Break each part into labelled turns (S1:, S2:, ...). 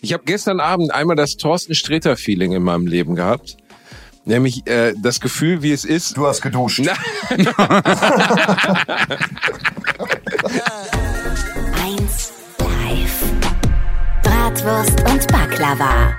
S1: Ich habe gestern Abend einmal das Thorsten Sträter-Feeling in meinem Leben gehabt. Nämlich äh, das Gefühl, wie es ist.
S2: Du hast geduscht.
S3: Eins live. Bratwurst und Baklava.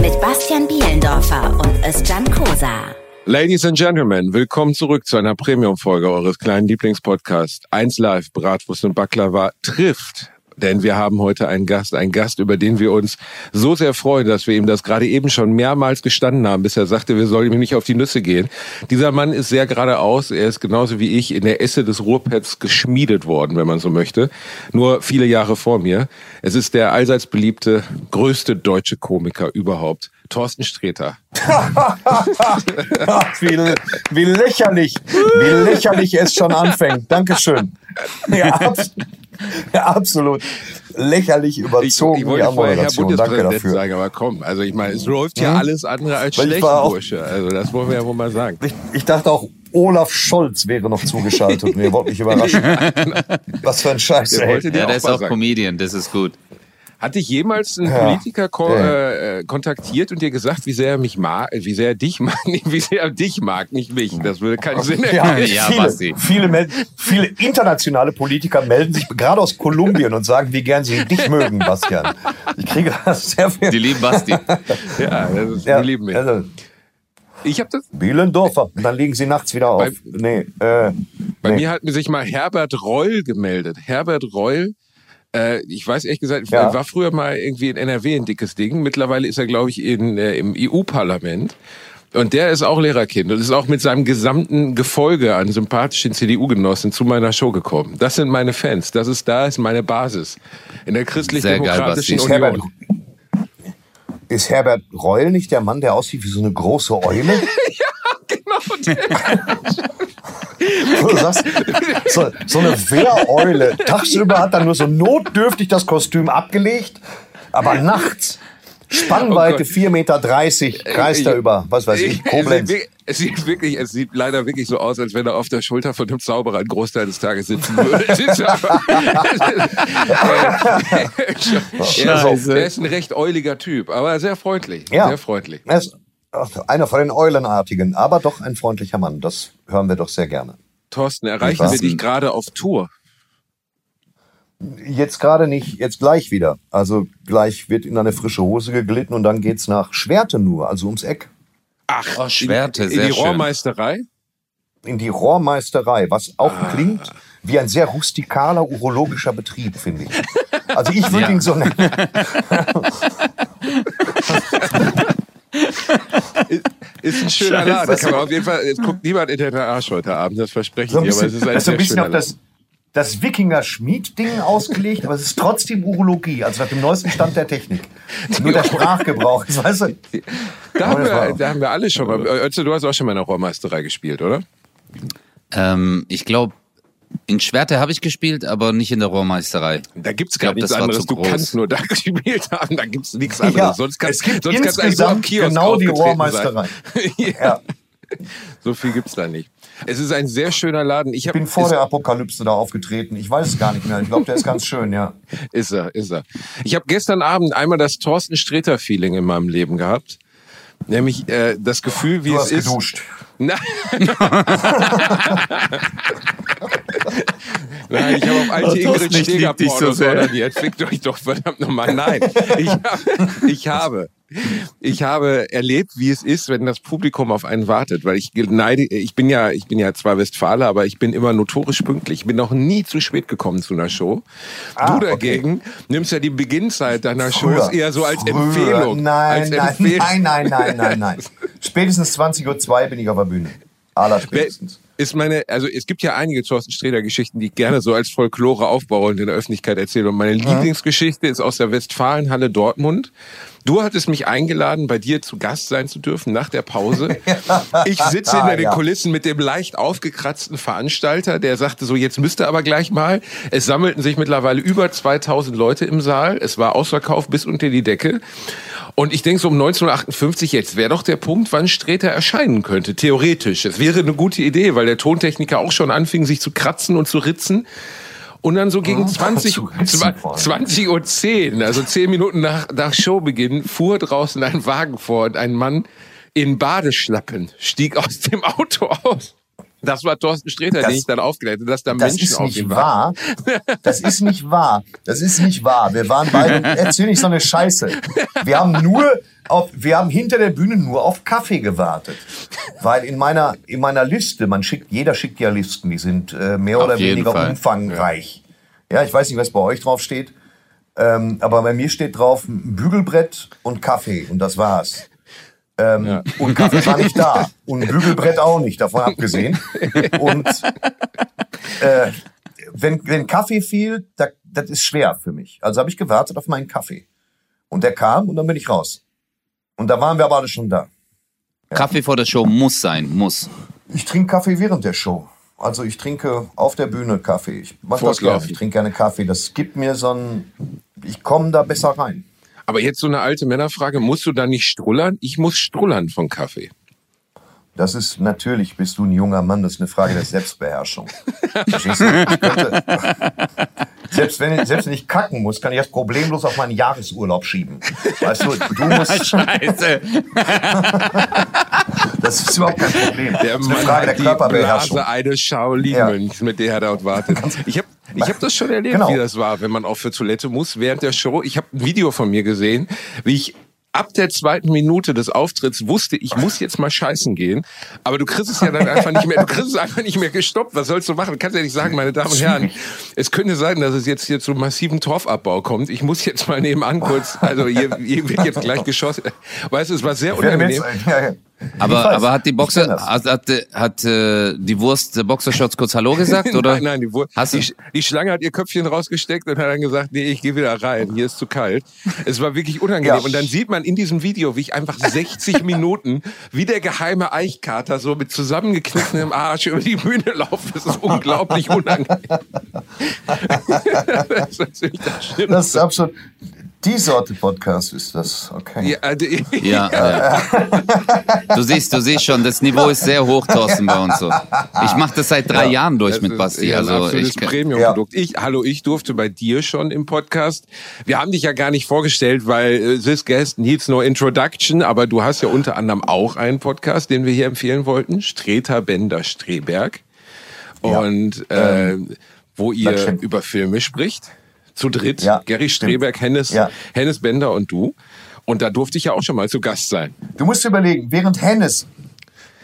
S3: Mit Bastian Bielendorfer und Özcan Kosa.
S1: Ladies and Gentlemen, willkommen zurück zu einer Premium-Folge eures kleinen Lieblingspodcasts. Eins Live, Bratwurst und Baklava trifft denn wir haben heute einen Gast, einen Gast, über den wir uns so sehr freuen, dass wir ihm das gerade eben schon mehrmals gestanden haben, bis er sagte, wir sollen ihm nicht auf die Nüsse gehen. Dieser Mann ist sehr geradeaus, er ist genauso wie ich in der Esse des Ruhrpets geschmiedet worden, wenn man so möchte, nur viele Jahre vor mir. Es ist der allseits beliebte, größte deutsche Komiker überhaupt, Thorsten Sträter.
S2: wie, wie lächerlich, wie lächerlich es schon anfängt. Dankeschön. Ja, absolut. Ja, absolut lächerlich überzogen.
S1: Ich, ich wollte vorher Herr Bundespräsident sagen, aber komm, also ich meine, es läuft ja hm? alles andere als Weil schlecht, Bursche. Also das wollen wir ja wohl mal sagen.
S2: Ich, ich dachte auch, Olaf Scholz wäre noch zugeschaltet und ihr wollt mich überraschen. Was für ein Scheiß.
S4: Der, ja, der ist auch sagen. Comedian, das ist gut.
S1: Hat dich jemals ein ja. Politiker ko ja. äh, kontaktiert und dir gesagt, wie sehr er mich mag, wie sehr er dich mag, wie sehr er dich mag, nicht mich? Das würde keinen Sinn
S2: ergeben. Ja, ja, viele, viele, viele internationale Politiker melden sich gerade aus Kolumbien und sagen, wie gern sie dich mögen, Bastian. Ich kriege das sehr viel.
S4: Die lieben Basti.
S1: ja, das ist, die lieben mich. Also,
S2: ich habe das. Bielendorfer. Und dann liegen sie nachts wieder auf. Bei, nee,
S1: äh, bei nee. mir hat mir sich mal Herbert Reul gemeldet. Herbert Reul äh, ich weiß ehrlich gesagt, ja. war früher mal irgendwie in NRW ein dickes Ding. Mittlerweile ist er, glaube ich, in, äh, im EU-Parlament. Und der ist auch Lehrerkind und ist auch mit seinem gesamten Gefolge an sympathischen CDU-Genossen zu meiner Show gekommen. Das sind meine Fans. Das ist da, ist meine Basis. In der christlich-demokratischen Union.
S2: Herbert, ist Herbert Reul nicht der Mann, der aussieht wie so eine große Eule?
S1: ja, genau.
S2: Du sagst, so, so eine Wehreule. Tagsüber hat er nur so notdürftig das Kostüm abgelegt, aber nachts Spannweite oh 4,30 Meter, kreist er über, was weiß ich, Koblenz.
S1: Es sieht, wirklich, es sieht leider wirklich so aus, als wenn er auf der Schulter von dem Zauberer einen Großteil des Tages sitzen würde. Er ist ein recht euliger Typ, aber sehr freundlich. Ja. Sehr freundlich.
S2: Er ist einer von den Eulenartigen, aber doch ein freundlicher Mann. Das hören wir doch sehr gerne.
S1: Thorsten, erreichen wir dich gerade auf Tour?
S2: Jetzt gerade nicht, jetzt gleich wieder. Also gleich wird in eine frische Hose geglitten und dann geht's nach Schwerte nur, also ums Eck.
S1: Ach, oh, Schwerte, in, in sehr die schön. Rohrmeisterei?
S2: In die Rohrmeisterei, was auch ah. klingt wie ein sehr rustikaler urologischer Betrieb, finde ich. Also ich würde ja. ihn so nennen.
S1: ist ein schöner Scheiße. Laden. Kann man auf jeden Fall, es guckt niemand in den Arsch heute Abend, das verspreche so ich dir. Aber es ist ein, das ist ein bisschen auf
S2: das, das Wikinger-Schmied-Ding ausgelegt, aber es ist trotzdem Urologie, also nach dem neuesten Stand der Technik. Nur der Sprachgebrauch, weißt du?
S1: Da haben, wir, da haben wir alle schon mal. Ötze, du hast auch schon mal in der Rohrmeisterei gespielt, oder?
S4: Ähm, ich glaube, in Schwerte habe ich gespielt, aber nicht in der Rohrmeisterei.
S1: Da gibt's gar nichts anderes. Du kannst nur da gespielt haben, da gibt's nichts anderes. Ja,
S2: sonst kannst, es gibt sonst kannst insgesamt Kiosk genau die Rohrmeisterei.
S1: ja. ja. So viel gibt's da nicht. Es ist ein sehr schöner Laden.
S2: Ich, ich bin vor der Apokalypse da aufgetreten. Ich weiß es gar nicht mehr. Ich glaube, der ist ganz schön, ja.
S1: Ist er, ist er. Ich habe gestern Abend einmal das Thorsten Sträter-Feeling in meinem Leben gehabt. Nämlich äh, das Gefühl, wie
S2: du
S1: es
S2: hast
S1: ist.
S2: Geduscht.
S1: Nein. Nein, ich habe auf alte Ingrid Steger Pornos so ordiniert. Fickt euch doch verdammt nochmal. Nein, ich, ich habe ich habe erlebt, wie es ist, wenn das Publikum auf einen wartet, weil ich neide, ich bin ja, ich bin ja zwar Westfaler, aber ich bin immer notorisch pünktlich. Ich bin noch nie zu spät gekommen zu einer Show. Ah, du dagegen okay. nimmst ja die Beginnzeit deiner Früher. Shows eher so als Früher. Empfehlung.
S2: Nein,
S1: als
S2: nein, Empfehlung. nein, nein, nein, nein, nein. Spätestens 20.02 Uhr bin ich auf der Bühne. Aller spätestens
S1: ist meine, also es gibt ja einige Thorsten Sträter Geschichten, die ich gerne so als Folklore aufbaue und in der Öffentlichkeit erzähle. Und meine ja. Lieblingsgeschichte ist aus der Westfalenhalle Dortmund. Du hattest mich eingeladen, bei dir zu Gast sein zu dürfen nach der Pause. Ich sitze hinter den ja. Kulissen mit dem leicht aufgekratzten Veranstalter, der sagte so, jetzt müsste aber gleich mal. Es sammelten sich mittlerweile über 2000 Leute im Saal. Es war ausverkauft bis unter die Decke. Und ich denke so um 1958, jetzt wäre doch der Punkt, wann Sträter erscheinen könnte, theoretisch. Es wäre eine gute Idee, weil der Tontechniker auch schon anfing, sich zu kratzen und zu ritzen. Und dann so gegen 20,
S2: zu ritzen
S1: zwa-
S2: vor allem.
S1: 20 Uhr 10, also 10 Minuten nach, nach Showbeginn, fuhr draußen ein Wagen vor und ein Mann in Badeschlappen stieg aus dem Auto aus. Das war Thorsten Sträter,
S2: Das-
S1: den ich dann aufgeklärt habe, dass da
S2: Das
S1: Menschen
S2: ist
S1: auf
S2: nicht
S1: ihm waren.
S2: wahr. Das ist nicht wahr. Das ist nicht wahr. Wir waren beide, erzähl nicht so eine Scheiße. Wir haben nur auf, wir haben hinter der Bühne nur auf Kaffee gewartet. Weil in meiner, in meiner Liste, man schickt, jeder schickt ja Listen, die sind äh, mehr
S4: Auf
S2: oder weniger
S4: Fall.
S2: umfangreich. Ja. ich weiß nicht, was bei euch drauf steht. Ähm, aber bei mir steht drauf Bügelbrett und Kaffee und das war's. Ähm, Und Kaffee war nicht da. Und ein Bügelbrett auch nicht, davon abgesehen. Und äh, wenn, wenn Kaffee fiel, da, das ist schwer für mich. Also habe ich gewartet auf meinen Kaffee. Und der kam und dann bin ich raus. Und da waren wir aber alle schon da.
S4: Kaffee vor der Show muss sein, muss.
S2: Ich trinke Kaffee während der Show. Also ich trinke auf der Bühne Kaffee. Ich mach das gerne. Ich trinke gerne Kaffee. Das gibt mir so ein... Ich komme da besser rein.
S1: Aber jetzt so eine alte Männerfrage, musst du da nicht strullern? Ich muss strullern von Kaffee.
S2: Das ist natürlich, bist du ein junger Mann, das ist eine Frage der Selbstbeherrschung. Verstehst du? Ich könnte, selbst, wenn, ich- selbst wenn ich kacken muss, kann ich das problemlos auf meinen Jahresurlaub schieben. Weißt du, du musst,
S4: Scheiße.
S2: das ist überhaupt kein Problem.
S1: Der
S2: das ist eine
S1: Mann
S2: Frage der Körperbeherrschung.
S1: Blase eines Shaolin-Mönchs, mit der er dort wartet. Ich habe ich hab das schon erlebt,
S2: Genau.
S1: wie das war, wenn man auch für Toilette muss während der Show. Ich habe ein Video von mir gesehen, wie ich ab der zweiten Minute des Auftritts wusste, ich muss jetzt mal scheißen gehen. Aber du kriegst es ja dann einfach nicht mehr, du kriegst es einfach nicht mehr gestoppt. Was sollst du machen? Du kannst ja nicht sagen, meine Damen und Herren, es könnte sein, dass es jetzt hier zu massiven Torfabbau kommt. Ich muss jetzt mal nebenan kurz, also hier, hier wird jetzt gleich geschossen. Weißt du, es war sehr unangenehm.
S4: Aber, aber hat die Boxer, hat, hat, hat äh, die Wurst der Boxershorts kurz Hallo gesagt? Oder?
S1: Nein, nein, die, Wur-
S4: Hast
S1: die, die Schlange hat ihr Köpfchen rausgesteckt und hat dann gesagt, nee, ich gehe wieder rein, hier ist zu kalt. Es war wirklich unangenehm.
S2: Ja.
S1: Und dann sieht man in diesem Video, wie ich einfach 60 Minuten wie der geheime Eichkater so mit zusammengekniffenem Arsch über die Bühne laufe. Das ist unglaublich unangenehm. das ist das.
S2: Das ist absolut. Die Sorte Podcast ist das. Okay.
S1: Ja, also,
S4: Ja, ja. Du siehst, du siehst schon, das Niveau ist sehr hoch, Thorsten, bei uns so. Ich mache das seit drei Jahren durch
S1: Das
S4: mit
S1: ist
S4: Basti.
S1: ja ein
S4: Also
S1: absolutes
S4: ich,
S1: Premium-Produkt. Ich, hallo, ich durfte bei dir schon im Podcast. Wir haben dich ja gar nicht vorgestellt, weil äh, this guest needs no introduction, aber du hast ja unter anderem auch einen Podcast, den wir hier empfehlen wollten, Streter Bender Streberg.
S2: Ja.
S1: Und äh, wo ihr über Filme spricht. Zu dritt.
S2: Ja,
S1: Gary. Streberg, Hennes,
S2: Ja.
S1: Hennes Bender und du. Und da durfte ich ja auch schon mal zu Gast sein.
S2: Du musst dir überlegen, während Hennes,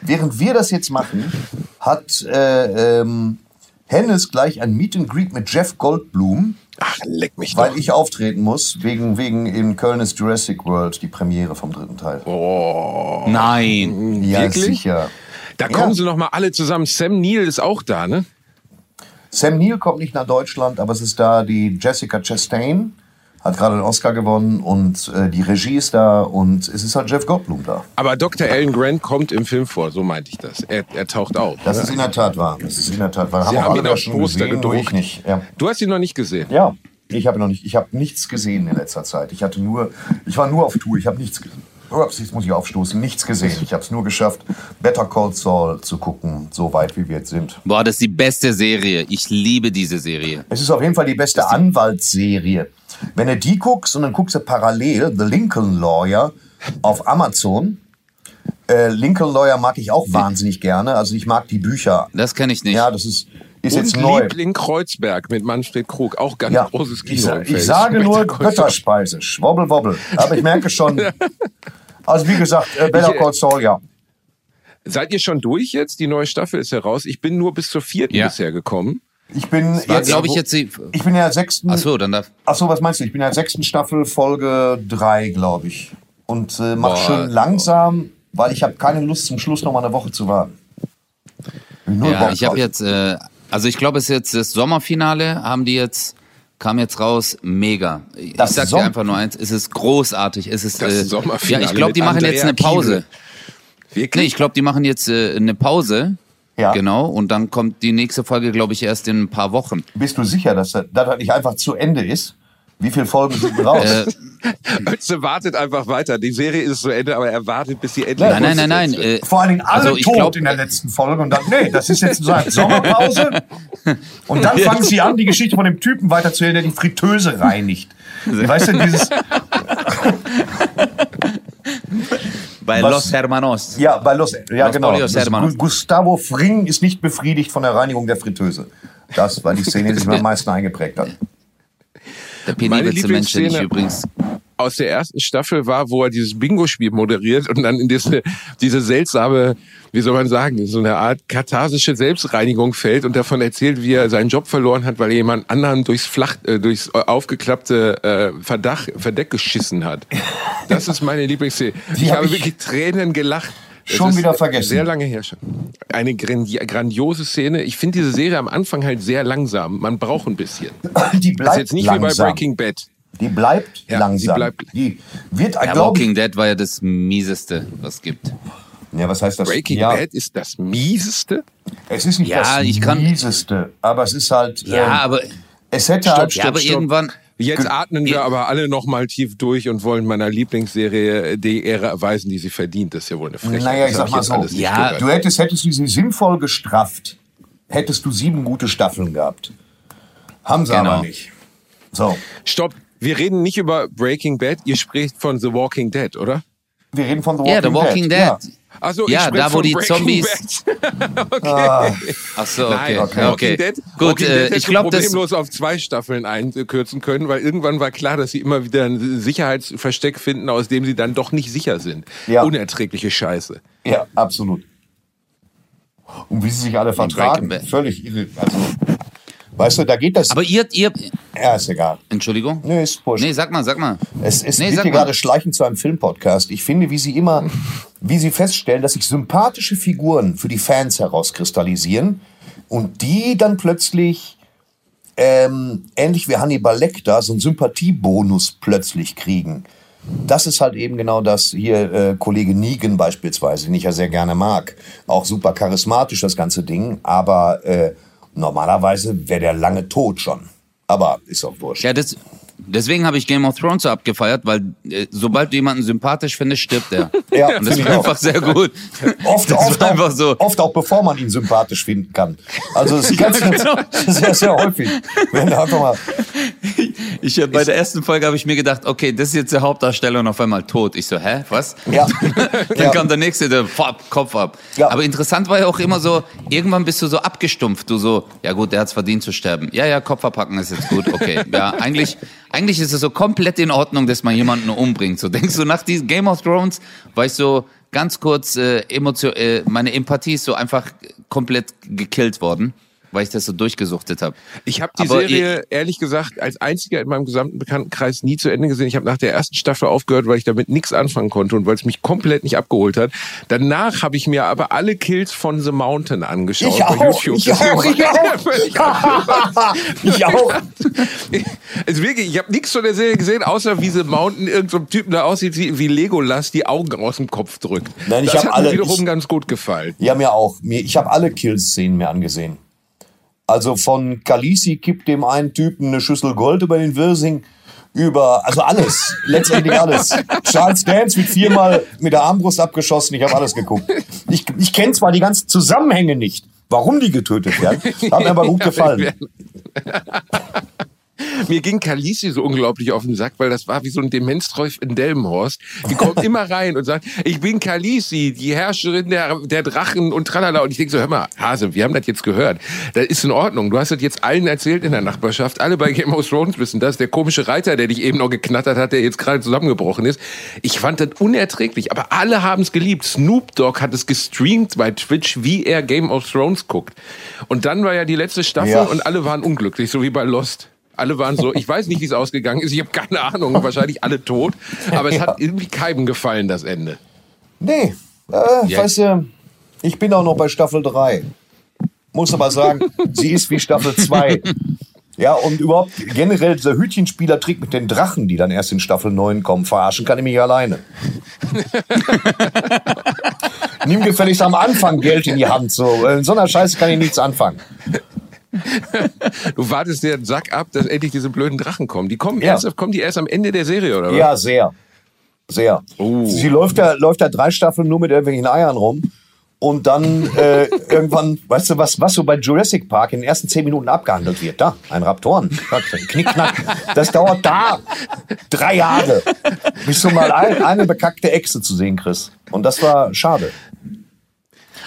S2: während wir das jetzt machen, hat äh, ähm, Hennes gleich ein Meet and Greet mit Jeff Goldblum,
S1: Ach, leck mich
S2: weil
S1: doch.
S2: ich auftreten muss, wegen, wegen in Köln ist Jurassic World, die Premiere vom dritten Teil.
S1: Oh,
S4: nein.
S2: ja,
S1: wirklich?
S2: sicher.
S1: Da kommen
S2: Ja.
S1: sie noch mal alle zusammen. Sam Neill ist auch da, ne?
S2: Sam Neill kommt nicht nach Deutschland, aber es ist da die Jessica Chastain, hat gerade den Oscar gewonnen und äh, die Regie ist da und es ist halt Jeff Goldblum da.
S1: Aber Dr. Alan Grant kommt im Film vor, so meinte ich das. Er, er taucht auf.
S2: Das ist in der Tat wahr. Das ist in der Tat wahr.
S1: Sie haben
S2: alle
S1: ihn auf
S2: schon
S1: Poster gedruckt.
S2: nicht. Ja.
S1: Du hast ihn noch nicht gesehen.
S2: Ja, ich habe noch nicht. Ich habe nichts gesehen in letzter Zeit. Ich hatte nur, ich war nur auf Tour. Ich habe nichts gesehen. Ups, jetzt muss ich aufstoßen. Nichts gesehen. Ich habe es nur geschafft, Better Call Saul zu gucken, so weit wie wir jetzt sind.
S4: Boah, das ist die beste Serie. Ich liebe diese Serie.
S2: Es ist auf jeden Fall die beste Anwaltsserie. Wenn du die guckst und dann guckst du parallel The Lincoln Lawyer auf Amazon. Äh, Lincoln Lawyer mag ich auch wahnsinnig gerne. Also ich mag die Bücher.
S4: Das kenne ich nicht.
S2: Ja, das ist, ist
S1: Und
S2: jetzt neu.
S1: Liebling Kreuzberg mit Manfred Krug, auch ganz
S2: Ja,
S1: großes Kino.
S2: ich, ich sage nur. Götterspeise, Schwobbel, wobbel. Aber ich merke schon, also wie gesagt, äh, Better Call Saul, ja.
S1: Seid ihr schon durch jetzt? Die neue Staffel ist heraus. Ich bin nur bis zur vierten
S4: Ja.
S1: bisher gekommen.
S2: Ich bin
S4: War,
S2: jetzt,
S4: glaube ich, jetzt die.
S2: ich bin ja sechsten,
S4: Ach so, dann darf.
S2: ach so, was meinst du? Ich bin ja sechsten Staffel, Folge drei, glaube ich. Und äh, mach
S4: Boah.
S2: schon langsam, weil ich habe keine Lust, zum Schluss noch mal eine Woche zu warten. Null
S4: Ja,
S2: Bock
S4: ich habe jetzt, äh, also ich glaube, es ist jetzt das Sommerfinale, haben die jetzt, kam jetzt raus, mega. Ich
S2: Das
S4: sag
S2: Som-
S4: dir einfach nur eins, es ist großartig. Es ist,
S1: Das
S4: äh,
S1: Sommerfinale
S4: ja, ich glaube, die machen
S1: Andrea
S4: jetzt eine
S1: Kiel.
S4: Pause.
S1: Wirklich?
S4: Nee, ich glaube, die machen jetzt äh, eine Pause.
S2: Ja.
S4: Genau, und dann kommt die nächste Folge, glaube ich, erst in ein paar Wochen.
S2: Bist du sicher, dass das, dass das nicht einfach zu Ende ist? Wie viele Folgen sind raus?
S4: Äh,
S1: Ötze wartet einfach weiter. Die Serie ist zu Ende, aber er wartet, bis sie endlich
S4: Nein, nein, nein, nein.
S1: fortgesetzt
S4: Äh,
S2: Vor allen Dingen alle
S4: Also ich
S2: tot
S4: glaub-
S2: in der letzten Folge und dann, nee, das ist jetzt so eine Sommerpause. Und dann fangen sie an, die Geschichte von dem Typen weiterzuerzählen, der die Fritteuse reinigt. Weißt du, dieses,
S4: bei
S2: Was-
S4: Los Hermanos.
S2: ja, bei Los, ja
S4: Los
S2: genau.
S4: Hermanos.
S2: Gu- Gustavo Fring ist nicht befriedigt von der Reinigung der Fritteuse. Das war die Szene, die sich mir am meisten eingeprägt hat.
S4: Der
S1: Meine
S4: penibelste Mensch, den ich
S1: Lieblingsszene-
S4: übrigens.
S1: aus der ersten Staffel war, wo er dieses Bingo-Spiel moderiert und dann in diese, diese seltsame, wie soll man sagen, so eine Art katharsische Selbstreinigung fällt und davon erzählt, wie er seinen Job verloren hat, weil er jemand anderen durchs Flach, äh, durchs aufgeklappte äh, Verdach, Verdeck geschissen hat. Das ist meine Lieblingsszene. Ich
S2: hab
S1: habe
S2: ich
S1: wirklich Tränen gelacht.
S2: Schon
S1: ist
S2: wieder vergessen.
S1: Sehr lange her schon. Eine grandi grandiose Szene. Ich finde diese Serie am Anfang halt sehr langsam. Man braucht ein bisschen.
S2: Die
S1: Das
S2: bleibt
S1: ist jetzt nicht
S2: langsam.
S1: wie bei Breaking Bad.
S2: Die bleibt
S1: Ja,
S2: langsam.
S1: die bleibt-
S2: die wird,
S4: Ja, Walking Dead war ja das mieseste, was es gibt.
S2: ja, was heißt das?
S1: Breaking
S2: ja,
S1: Bad ist das mieseste.
S2: Es ist nicht
S4: Ja,
S2: das
S4: ich kann-
S2: mieseste, aber es ist halt,
S4: Ja,
S2: ähm,
S4: aber,
S2: es hätte
S1: Stopp,
S2: halt,
S4: ja, aber
S1: stopp.
S4: irgendwann.
S1: Jetzt atmen wir aber alle noch mal tief durch und wollen meiner Lieblingsserie die Ehre erweisen, die sie verdient. Das ist ja wohl eine Frechheit.
S2: Naja, ich
S1: Das
S2: sag mal so.
S4: Ja,
S2: du hättest, hättest du sie sinnvoll gestrafft, hättest du sieben gute Staffeln gehabt. Haben sie
S4: Genau.
S2: aber nicht. So,
S1: Stopp, wir reden nicht über Breaking Bad, ihr spricht von The Walking Dead, oder?
S2: Wir reden von The Walking
S4: Ja, The Walking Dead.
S2: Ja.
S1: Also
S4: Ja, da, wo die
S1: Breaking
S4: Zombies-
S1: okay.
S2: Ah,
S4: Ach so,
S1: Nein,
S4: okay.
S1: okay.
S4: okay.
S1: Walking Dead,
S4: Gut,
S1: Dead
S4: äh, ich glaube, das.
S1: problemlos auf zwei Staffeln einkürzen können, weil irgendwann war klar, dass sie immer wieder ein Sicherheitsversteck finden, aus dem sie dann doch nicht sicher sind.
S2: Ja.
S1: Unerträgliche Scheiße.
S2: ja, absolut. Und wie sie sich alle vertragen, völlig irre. Also, weißt du, da geht das.
S4: Aber ihr, ihr.
S2: ja, ist egal.
S4: Entschuldigung?
S2: Nee, ist wurscht.
S4: Nee, sag mal, sag mal.
S2: Es, es
S4: Nee, sag
S2: hier gerade schleichend zu einem Filmpodcast. Ich finde, wie sie immer, wie sie feststellen, dass sich sympathische Figuren für die Fans herauskristallisieren und die dann plötzlich ähm, ähnlich wie Hannibal Lecter so einen Sympathiebonus plötzlich kriegen. Das ist halt eben genau das hier äh, Kollege Negan beispielsweise, den ich ja sehr gerne mag. Auch super charismatisch das ganze Ding, aber äh, normalerweise wäre der lange tot schon. Aber ist auch wurscht.
S4: Ja, das, deswegen habe ich Game of Thrones so abgefeiert, weil äh, sobald du jemanden sympathisch findest, stirbt er.
S2: Ja,
S4: Und das war
S2: ich auch.
S4: einfach sehr gut.
S2: Oft,
S4: das
S2: oft, auch,
S4: so.
S2: oft auch bevor man ihn sympathisch finden kann. Also es ist ganz, ganz
S4: genau.
S2: sehr, sehr häufig. Wenn da einfach mal,
S4: Ich hab, bei der ersten Folge habe ich mir gedacht, okay, das ist jetzt der Hauptdarsteller und auf einmal tot. Ich so, hä, was?
S2: ja,
S4: Dann
S2: ja,
S4: kam der nächste, der pop, Kopf ab.
S2: Ja.
S4: Aber interessant war ja auch immer so, irgendwann bist du so abgestumpft. Du so, ja gut, der hat's verdient zu sterben. Ja, ja, Kopf abpacken ist jetzt gut, okay. Ja, eigentlich, eigentlich ist es so komplett in Ordnung, dass man jemanden umbringt. So denkst du, nach diesem Game of Thrones war ich so ganz kurz, äh, emotion, äh, meine Empathie ist so einfach komplett gekillt worden, weil ich das so durchgesuchtet habe.
S1: Ich habe die
S4: Aber
S1: Serie, ehrlich gesagt, als einziger in meinem gesamten Bekanntenkreis nie zu Ende gesehen. Ich habe nach der ersten Staffel aufgehört, weil ich damit nichts anfangen konnte und weil es mich komplett nicht abgeholt hat. Danach habe ich mir aber alle Kills von The Mountain angeschaut
S2: Ich
S1: bei
S2: auch,
S1: YouTube.
S2: ich auch, ich auch. ich auch.
S1: Also wirklich, ich habe nichts von der Serie gesehen, außer wie The Mountain irgendein so Typen da aussieht, wie, wie Legolas die Augen aus dem Kopf drückt.
S2: Nein, ich
S1: das
S2: hab
S1: hat
S2: alle-
S1: mir wiederum
S2: ich-
S1: ganz gut gefallen.
S2: Ja, mir auch. Mir, ich habe alle Kill-Szenen mir angesehen. Also von Kalisi kippt dem einen Typen eine Schüssel Gold über den Wirsing über, also alles, letztendlich alles. Charles Dance wird viermal mit der Armbrust abgeschossen, ich habe alles geguckt. Ich, ich kenne zwar die ganzen Zusammenhänge nicht, warum die getötet werden, hat mir aber gut gefallen.
S1: Mir ging Kalisi so unglaublich auf den Sack, weil das war wie so ein Demenztreuf in Delmenhorst. Die kommt immer rein und sagt, ich bin Kalisi, die Herrscherin der, der Drachen und tralala. Und ich denke so, hör mal, Hase, wir haben das jetzt gehört. Das ist in Ordnung. Du hast das jetzt allen erzählt in der Nachbarschaft. Alle bei Game of Thrones wissen das. Der komische Reiter, der dich eben noch geknattert hat, der jetzt gerade zusammengebrochen ist. Ich fand das unerträglich. Aber alle haben es geliebt. Snoop Dogg hat es gestreamt bei Twitch, wie er Game of Thrones guckt. Und dann war ja die letzte Staffel
S2: Ja.
S1: und alle waren unglücklich, so wie bei Lost. Alle waren so, ich weiß nicht, wie es ausgegangen ist, ich habe keine Ahnung, wahrscheinlich alle tot, aber es hat irgendwie keinem gefallen, das Ende.
S2: Nee, äh,
S4: Ja.
S2: weißt du, ich bin auch noch bei Staffel 3. Muss aber sagen, sie ist wie Staffel 2. Ja, und überhaupt generell dieser Hütchenspielertrick mit den Drachen, die dann erst in Staffel 9 kommen, verarschen kann ich mich alleine. Nimm gefälligst am Anfang Geld in die Hand. So. In so einer Scheiße kann ich nichts anfangen.
S1: Du wartest dir einen Sack ab, dass endlich diese blöden Drachen kommen. Die kommen
S2: Ja.
S1: erst, kommen die erst am Ende der Serie, oder was?
S2: Ja, sehr. Sehr.
S1: Oh.
S2: Sie läuft da, läuft da drei Staffeln nur mit irgendwelchen Eiern rum. Und dann äh, irgendwann, weißt du, was, was so bei Jurassic Park in den ersten zehn Minuten abgehandelt wird? Da, ein Raptoren. Knickknack. Das dauert da drei Jahre, bis du mal ein, eine bekackte Echse zu sehen kriegst. Und das war schade.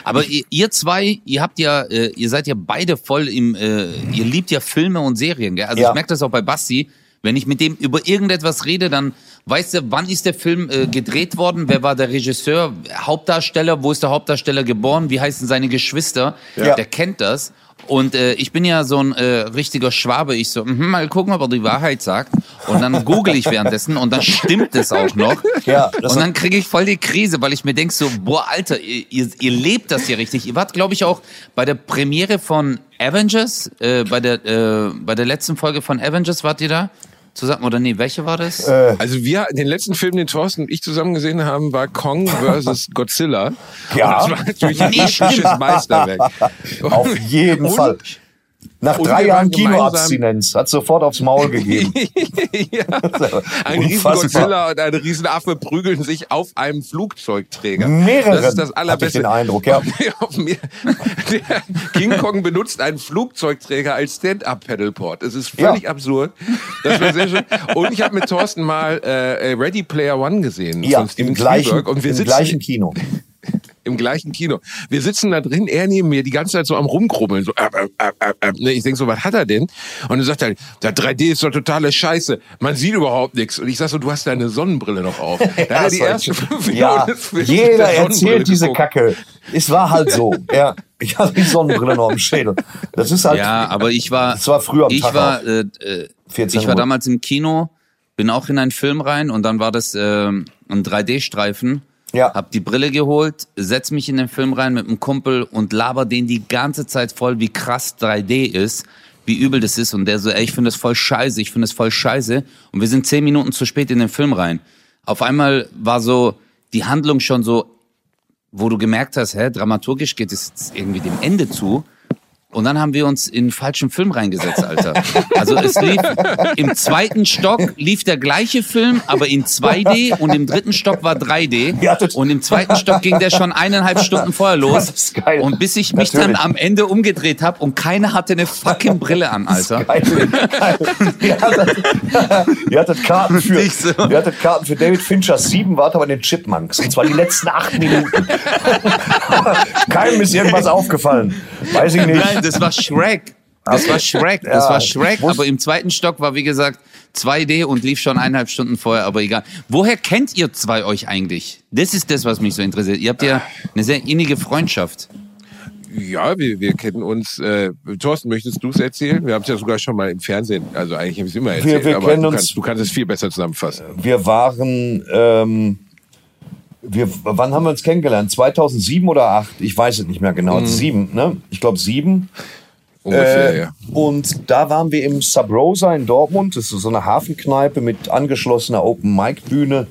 S4: Aber ihr, ihr zwei, ihr habt ja, äh, ihr seid ja beide voll im, äh, ihr liebt ja Filme und Serien, gell? Also
S2: Ja.
S4: ich merke das auch bei Basti. Wenn ich mit dem über irgendetwas rede, dann weißt du, wann ist der Film äh, gedreht worden? Wer war der Regisseur? Hauptdarsteller? Wo ist der Hauptdarsteller geboren? Wie heißen seine Geschwister?
S2: Ja.
S4: Der kennt das. Und äh, ich bin ja so ein äh, richtiger Schwabe. Ich so, mhm, mal gucken, ob er die Wahrheit sagt. Und dann google ich währenddessen und dann stimmt es auch noch.
S2: Ja,
S4: und dann kriege ich voll die Krise, weil ich mir denk so, boah, Alter, ihr, ihr, ihr lebt das hier richtig. Ihr wart, glaube ich, auch bei der Premiere von Avengers, äh, bei der äh, bei der letzten Folge von Avengers wart ihr da? Zusammen oder nee, welche war das?
S1: Also wir, den letzten Film, den Thorsten und ich zusammen gesehen haben, war Kong vs. Godzilla.
S2: Ja.
S1: Und das war natürlich ein episches Meisterwerk.
S2: Auf jeden
S1: Und-
S2: Fall. Nach
S1: Und
S2: drei Jahren Kinoabstinenz hat sofort aufs Maul gegeben.
S1: ja. Ein riesen. Godzilla und ein riesen Affe prügeln sich auf einem Flugzeugträger.
S2: Mehreren,
S1: Das ist das allerbeste.
S2: ich den Eindruck, ja.
S1: King Kong benutzt einen Flugzeugträger als Stand-Up-Pedalboard. Es ist völlig
S2: Ja.
S1: absurd. Das war sehr schön. Und ich habe mit Thorsten mal äh, Ready Player One gesehen
S2: Ja,
S1: von Steven
S2: im gleichen,
S1: Spielberg. Und wir
S2: im
S1: sitzen
S2: gleichen Kino.
S1: Im gleichen Kino. Wir sitzen da drin, er neben mir die ganze Zeit so am rumkrubbeln. So, äh, äh, äh, äh, ne, ich denk so, was hat er denn? Und er sagt halt, der 3D ist doch totale Scheiße. Man sieht überhaupt nichts. Und ich sag so, du hast deine Sonnenbrille noch auf. Da er die
S2: Ja,
S1: ersten fünf Minuten
S2: ja, jeder erzählt diese
S1: geguckt.
S2: Kacke. Es war halt so. Ja, ich hatte die Sonnenbrille noch im Schädel. Das ist halt.
S4: ja, aber ich war,
S2: Das war früher am
S4: ich
S2: Tag
S4: war, äh, äh,
S2: 14
S4: ich war
S2: Uhr.
S4: damals im Kino, bin auch in einen Film rein und dann war das ähm, ein 3D-Streifen.
S2: Ja.
S4: Hab die Brille geholt, setz mich in den Film rein mit einem Kumpel und laber den die ganze Zeit voll, wie krass 3D ist, wie übel das ist. Und der so, ey, ich finde das voll scheiße, ich finde das voll scheiße. Und wir sind zehn Minuten zu spät in den Film rein. Auf einmal war so die Handlung schon so, wo du gemerkt hast, hä, dramaturgisch geht es jetzt irgendwie dem Ende zu. Und dann haben wir uns in falschen Film reingesetzt, Alter. Also es lief, im zweiten Stock lief der gleiche Film, aber in 2D und im dritten Stock war 3D.
S2: Ja, das-
S4: Und im zweiten Stock ging der schon eineinhalb Stunden vorher los.
S2: Das ist geil.
S4: Und bis ich mich dann
S2: Natürlich.
S4: am Ende umgedreht habe und keiner hatte eine fucking Brille an, Alter.
S2: Geil, geil. Ihr hattet, ihr hattet Karten für,
S4: so.
S2: ihr hattet Karten für David Fincher 7, wart aber in den Chipmunks. Und zwar die letzten acht Minuten. Keinem ist irgendwas aufgefallen. Weiß ich nicht.
S4: Nein, das war Shrek. Das war Shrek, das
S2: Ja,
S4: war Shrek, aber im zweiten Stock war wie gesagt 2D und lief schon eineinhalb Stunden vorher, aber egal. Woher kennt ihr zwei euch eigentlich? Das ist das, was mich so interessiert. Ihr habt ja eine sehr innige Freundschaft.
S1: Ja, wir, wir kennen uns. Äh, Thorsten, möchtest du es erzählen? Wir haben es ja sogar schon mal im Fernsehen. Also eigentlich habe ich es immer erzählt.
S2: wir
S1: aber
S2: kennen
S1: du,
S2: uns-
S1: kannst, du kannst es viel besser zusammenfassen.
S2: Wir waren, ähm, wir, wann haben wir uns kennengelernt? 2007 oder 8? Ich weiß es nicht mehr genau.
S1: Mhm.
S2: Sieben, ne? Ich glaube sieben.
S1: Ungefähr,
S2: Äh,
S1: ja.
S2: Und da waren wir im Sub Rosa in Dortmund. Das ist so eine Hafenkneipe mit angeschlossener Open-Mic-Bühne.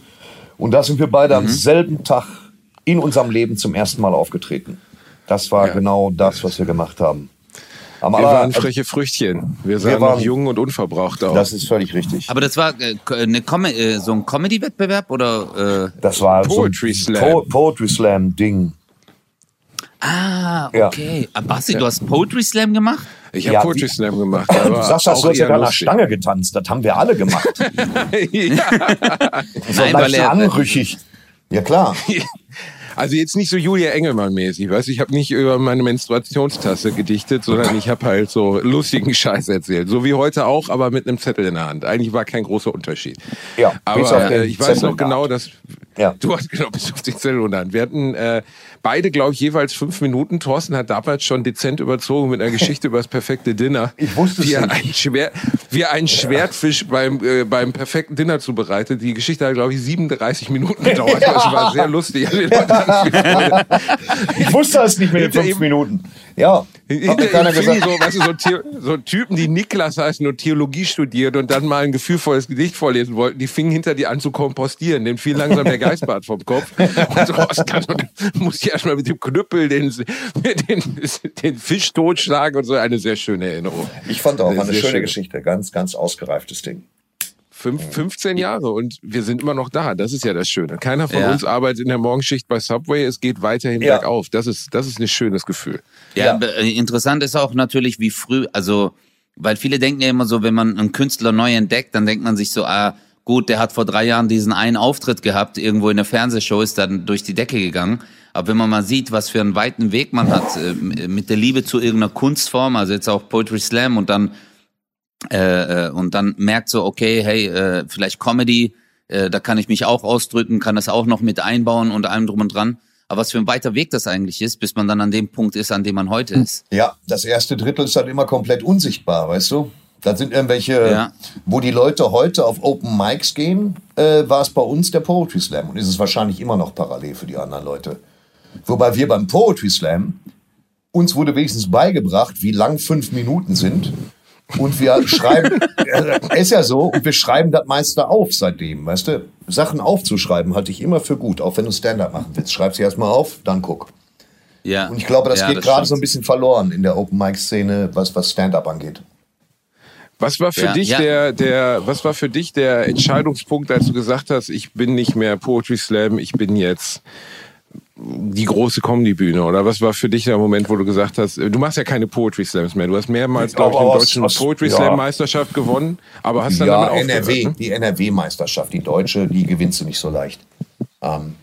S2: Und da sind wir beide
S1: Mhm.
S2: am selben Tag in unserem Leben zum ersten Mal aufgetreten. Das war
S1: Ja.
S2: genau das, was wir gemacht haben. Am
S1: Wir waren freche Früchtchen. Wir sahen
S2: waren-
S1: noch jung und unverbraucht aus.
S2: das ist völlig richtig.
S4: Aber das war äh, eine Com äh, so ein Comedy-Wettbewerb oder? Äh,
S2: Das war
S1: Poetry
S2: so ein
S1: Slam.
S2: Po Poetry Slam Ding.
S4: ah,
S2: Ja.
S4: okay. Ah, Basti, du hast Poetry Slam gemacht?
S1: ich habe
S2: Ja,
S1: Poetry Slam gemacht. aber
S2: Sascha, du hast ja da an der
S1: lustig.
S2: Stange getanzt. Das haben wir alle gemacht.
S1: ja.
S2: So
S4: Nein,
S2: leicht anrüchig. Ja klar.
S1: Also jetzt nicht so Julia Engelmann-mäßig, weißt du? Ich habe nicht über meine Menstruationstasse gedichtet, sondern ich habe halt so lustigen Scheiß erzählt. So wie heute auch, aber mit einem Zettel in der Hand. Eigentlich war kein großer Unterschied.
S2: Ja,
S1: aber äh, ich weiß noch genau, dass
S2: Ja.
S1: du hast genau bis auf den Zettel in der Hand. Wir hatten äh, beide, glaube ich, jeweils fünf Minuten. Thorsten hat damals schon dezent überzogen mit einer Geschichte über das perfekte Dinner.
S2: Ich wusste es
S1: wie
S2: nicht.
S1: ein Schwer, wie einen Schwertfisch beim äh, beim perfekten Dinner zubereitet. Die Geschichte hat, glaube ich, 37 Minuten gedauert. Das war sehr lustig. Die.
S2: Ich wusste es nicht mit den fünf Minuten. Ja,
S1: Hinter
S2: keiner gesagt.
S1: so, weißt du, so, The so Typen, die Niklas heißen und Theologie studiert und dann mal ein gefühlvolles Gedicht vorlesen wollten, die fingen hinter dir an zu kompostieren. Dem fiel langsam der Geistbad vom Kopf. Und so Oskar musste erstmal mit dem Knüppel den, den, den Fisch totschlagen und so. Eine sehr schöne Erinnerung.
S2: Ich fand auch
S1: Eine
S2: eine schöne
S1: schöne.
S2: Geschichte. Ganz, ganz ausgereiftes Ding.
S1: Fünf, 15 Jahre und wir sind immer noch da. Das ist ja das Schöne. Keiner von
S4: Ja.
S1: uns arbeitet in der Morgenschicht bei Subway. Es geht weiterhin
S2: Ja.
S1: bergauf. Das ist, das ist ein schönes Gefühl.
S4: Ja,
S2: Ja.
S4: äh, interessant ist auch natürlich, wie früh, also, weil viele denken ja immer so, wenn man einen Künstler neu entdeckt, dann denkt man sich so, ah, gut, der hat vor drei Jahren diesen einen Auftritt gehabt, irgendwo in der Fernsehshow, ist dann durch die Decke gegangen. Aber wenn man mal sieht, was für einen weiten Weg man hat, äh, mit der Liebe zu irgendeiner Kunstform, also jetzt auch Poetry Slam und dann, äh, äh, und dann merkt so, okay, hey, äh, vielleicht Comedy, äh, da kann ich mich auch ausdrücken, kann das auch noch mit einbauen und allem drum und dran. Aber was für ein weiter Weg das eigentlich ist, bis man dann an dem Punkt ist, an dem man heute ist.
S2: Ja, das erste Drittel ist halt immer komplett unsichtbar, weißt du? Das sind irgendwelche,
S4: Ja.
S2: wo die Leute heute auf Open Mics gehen, äh, war es bei uns der Poetry Slam und ist es wahrscheinlich immer noch parallel für die anderen Leute. Wobei wir beim Poetry Slam, uns wurde wenigstens beigebracht, wie lang fünf Minuten sind. Und wir schreiben, äh, ist ja so, und wir schreiben das meiste auf seitdem, weißt du? Sachen aufzuschreiben halte ich immer für gut, auch wenn du Stand-up machen willst. Schreib sie erstmal auf, dann guck.
S4: Ja.
S2: Und ich glaube, das
S4: ja,
S2: geht gerade so ein bisschen verloren in der Open-Mic-Szene, was, was Stand-up angeht.
S1: Was war für
S4: Ja,
S1: dich
S4: ja.
S1: der, der, was war für dich der Entscheidungspunkt, als du gesagt hast, ich bin nicht mehr Poetry Slam, ich bin jetzt die große Comedy-Bühne? Oder was war für dich der Moment, wo du gesagt hast, du machst ja keine Poetry Slams mehr, du hast mehrmals, glaube ich, den deutschen
S2: aus-
S1: Poetry
S2: ja.
S1: Slam Meisterschaft gewonnen, aber hast dann
S2: Ja,
S1: damit aufgehört,
S2: NRW,
S1: ne?
S2: die NRW-Meisterschaft, die deutsche, die gewinnst du nicht so leicht. Ähm,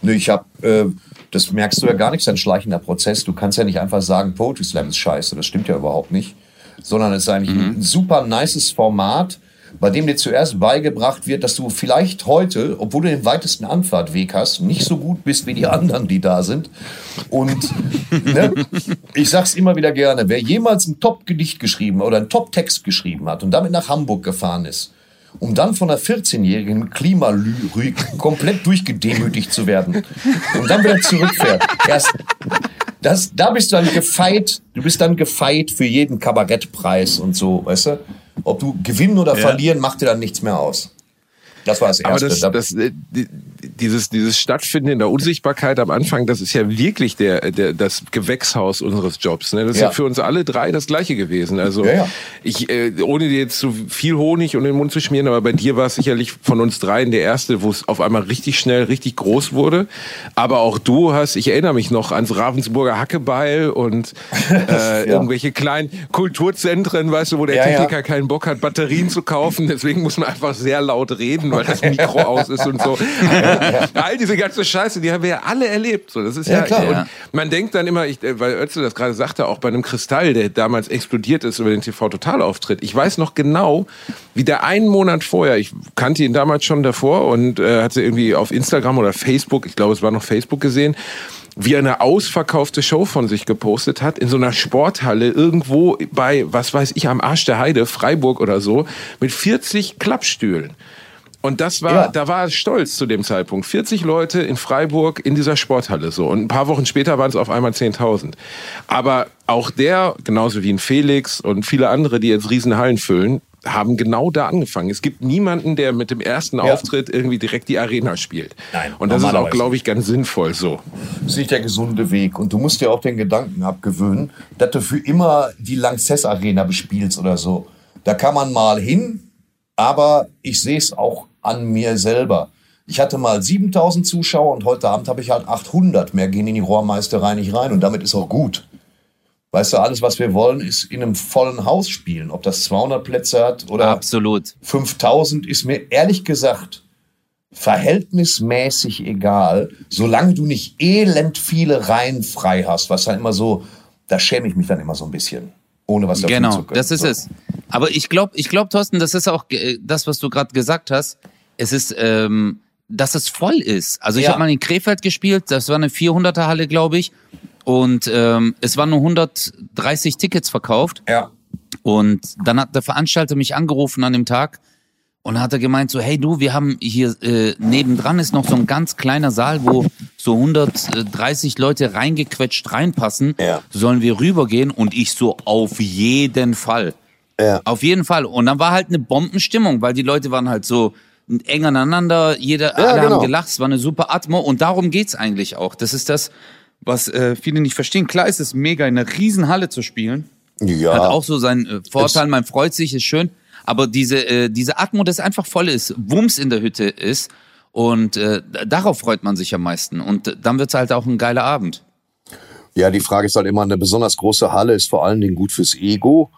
S2: nö, ich habe, äh, das merkst du ja gar nicht, ist ein schleichender Prozess. Du kannst ja nicht einfach sagen, Poetry Slam ist scheiße, das stimmt ja überhaupt nicht. Sondern es ist eigentlich ein super nices Format, bei dem dir zuerst beigebracht wird, dass du vielleicht heute, obwohl du den weitesten Anfahrtweg hast, nicht so gut bist wie die anderen, die da sind. Und ne, ich sag's immer wieder gerne, wer jemals ein Top-Gedicht geschrieben oder einen Top-Text geschrieben hat und damit nach Hamburg gefahren ist, um dann von einer 14-jährigen Klimalyrik komplett durchgedemütigt zu werden und dann wieder zurückfährt. Erst das, da bist du dann gefeit, du bist dann gefeit für jeden Kabarettpreis und so, weißt du? Ob du gewinnen oder verlieren, macht dir dann nichts mehr aus. Das war das
S1: Aber
S2: Erste.
S1: das,
S2: Da-
S1: das, äh, die- dieses, dieses Stattfinden in der Unsichtbarkeit am Anfang, das ist ja wirklich der, der, das Gewächshaus unseres Jobs. Ne? Das ist ja.
S2: Ja.
S1: für uns alle drei das Gleiche gewesen. Also
S2: Ja, ja.
S1: ich, äh, ohne dir jetzt zu viel Honig um den Mund zu schmieren, aber bei dir war es sicherlich von uns dreien der erste, wo es auf einmal richtig schnell, richtig groß wurde. Aber auch du hast, ich erinnere mich noch ans Ravensburger Hackebeil und äh, irgendwelche kleinen Kulturzentren, weißt du, wo der. Techniker keinen Bock hat, Batterien zu kaufen. Deswegen muss man einfach sehr laut reden, weil das Mikro aus ist und so. All diese ganze Scheiße, die haben wir ja alle erlebt. So, das ist ja,
S2: Ja, klar.
S1: Und
S4: Ja.
S1: man denkt dann immer, ich, äh, weil Özil das gerade sagte, auch bei einem Kristall, der damals explodiert ist über den TV-Totalauftritt. Ich weiß noch genau, wie der einen Monat vorher, ich kannte ihn damals schon davor und äh, hatte irgendwie auf Instagram oder Facebook, ich glaube, es war noch Facebook gesehen, wie er eine ausverkaufte Show von sich gepostet hat, in so einer Sporthalle irgendwo bei, was weiß ich, am Arsch der Heide, Freiburg oder so, mit 40 Klappstühlen. Und das war,
S2: Ja.
S1: da war er stolz zu dem Zeitpunkt. 40 Leute in Freiburg in dieser Sporthalle so. Und ein paar Wochen später waren es auf einmal 10.000. Aber auch der, genauso wie ein Felix und viele andere, die jetzt Riesenhallen füllen, haben genau da angefangen. Es gibt niemanden, der mit dem ersten
S2: Ja.
S1: Auftritt irgendwie direkt die Arena spielt.
S2: Nein,
S1: und das ist auch, glaube ich, ganz sinnvoll so.
S2: Das ist nicht der gesunde Weg. Und du musst dir auch den Gedanken abgewöhnen, dass du für immer die Lanxess Arena bespielst oder so. Da kann man mal hin, aber ich sehe es auch an mir selber. Ich hatte mal 7000 Zuschauer und heute Abend habe ich halt 800. Mehr gehen in die Rohrmeisterei nicht rein und damit ist auch gut. Weißt du, alles, was wir wollen, ist in einem vollen Haus spielen. Ob das 200 Plätze hat oder
S4: Absolut.
S2: 5000 ist mir ehrlich gesagt verhältnismäßig egal, solange du nicht elend viele Reihen frei hast, was dann immer so, da schäme ich mich dann immer so ein bisschen, ohne was dafür zu
S4: Genau, das ist
S2: so.
S4: es. Aber ich glaube, ich glaube, Thorsten, das ist auch äh, das, was du gerade gesagt hast. Es ist, ähm, dass es voll ist. Also ich
S2: Ja.
S4: habe mal in Krefeld gespielt, das war eine 400er Halle, glaube ich. Und ähm, es waren nur 130 Tickets verkauft.
S2: Ja.
S4: Und dann hat der Veranstalter mich angerufen an dem Tag Und hat er gemeint so, hey du, wir haben hier äh, nebendran ist noch so ein ganz kleiner Saal, wo so 130 Leute reingequetscht reinpassen.
S2: Ja.
S4: Sollen wir rübergehen? Und ich so, auf jeden Fall.
S2: Ja.
S4: Auf jeden Fall. Und dann war halt eine Bombenstimmung, weil die Leute waren halt so eng aneinander, jeder, alle
S2: genau.
S4: haben gelacht, es war eine super Atmo und darum geht's eigentlich auch. Das ist das, was äh, viele nicht verstehen. Klar ist es mega, in einer riesen Halle zu spielen.
S2: Ja.
S4: Hat auch so seinen äh, Vorteil, man freut sich, ist schön. Aber diese, äh, diese Atmo, das einfach voll ist, Wumms in der Hütte ist und äh, darauf freut man sich am meisten. Und dann wird's halt auch ein geiler Abend.
S2: Ja, die Frage ist halt immer, eine besonders große Halle ist vor allen Dingen gut fürs Ego,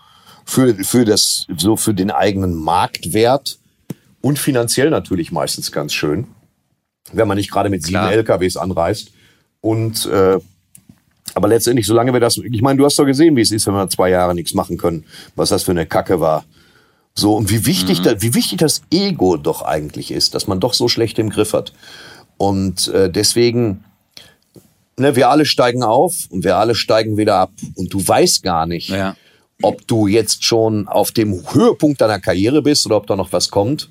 S2: für, für das, so für den eigenen Marktwert und finanziell natürlich meistens ganz schön, wenn man nicht gerade mit sieben
S4: Klar.
S2: LKWs anreist. Und, äh, aber letztendlich, solange wir das, ich meine, du hast doch gesehen, wie es ist, wenn wir zwei Jahre nichts machen können, was das für eine Kacke war. So, und wie wichtig, da, wie wichtig das Ego doch eigentlich ist, dass man doch so schlecht im Griff hat. Und äh, deswegen, ne, wir alle steigen auf und wir alle steigen wieder ab. Und du weißt gar nicht,
S4: Ja.
S2: ob du jetzt schon auf dem Höhepunkt deiner Karriere bist oder ob da noch was kommt.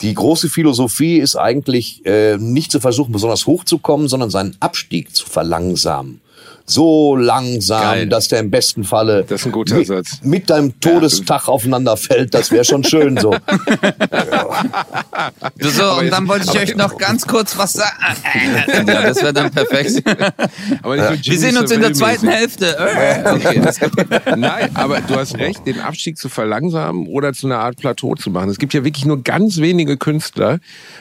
S2: Die große Philosophie ist eigentlich äh, nicht zu versuchen, besonders hoch zu kommen, sondern seinen Abstieg zu verlangsamen. So langsam,
S1: Geil.
S2: dass der im besten Falle
S1: Das ist ein guter
S2: mit,
S1: Satz.
S2: mit deinem Todestag aufeinander fällt. Das wäre schon schön so.
S4: So, und dann wollte ich euch noch ganz kurz was sagen. ja, das wäre dann perfekt. Wir sehen uns in der zweiten Hälfte. Okay,
S1: Nein, aber du hast recht, den Abstieg zu verlangsamen oder zu einer Art Plateau zu machen. Es gibt ja wirklich nur ganz wenige Künstler,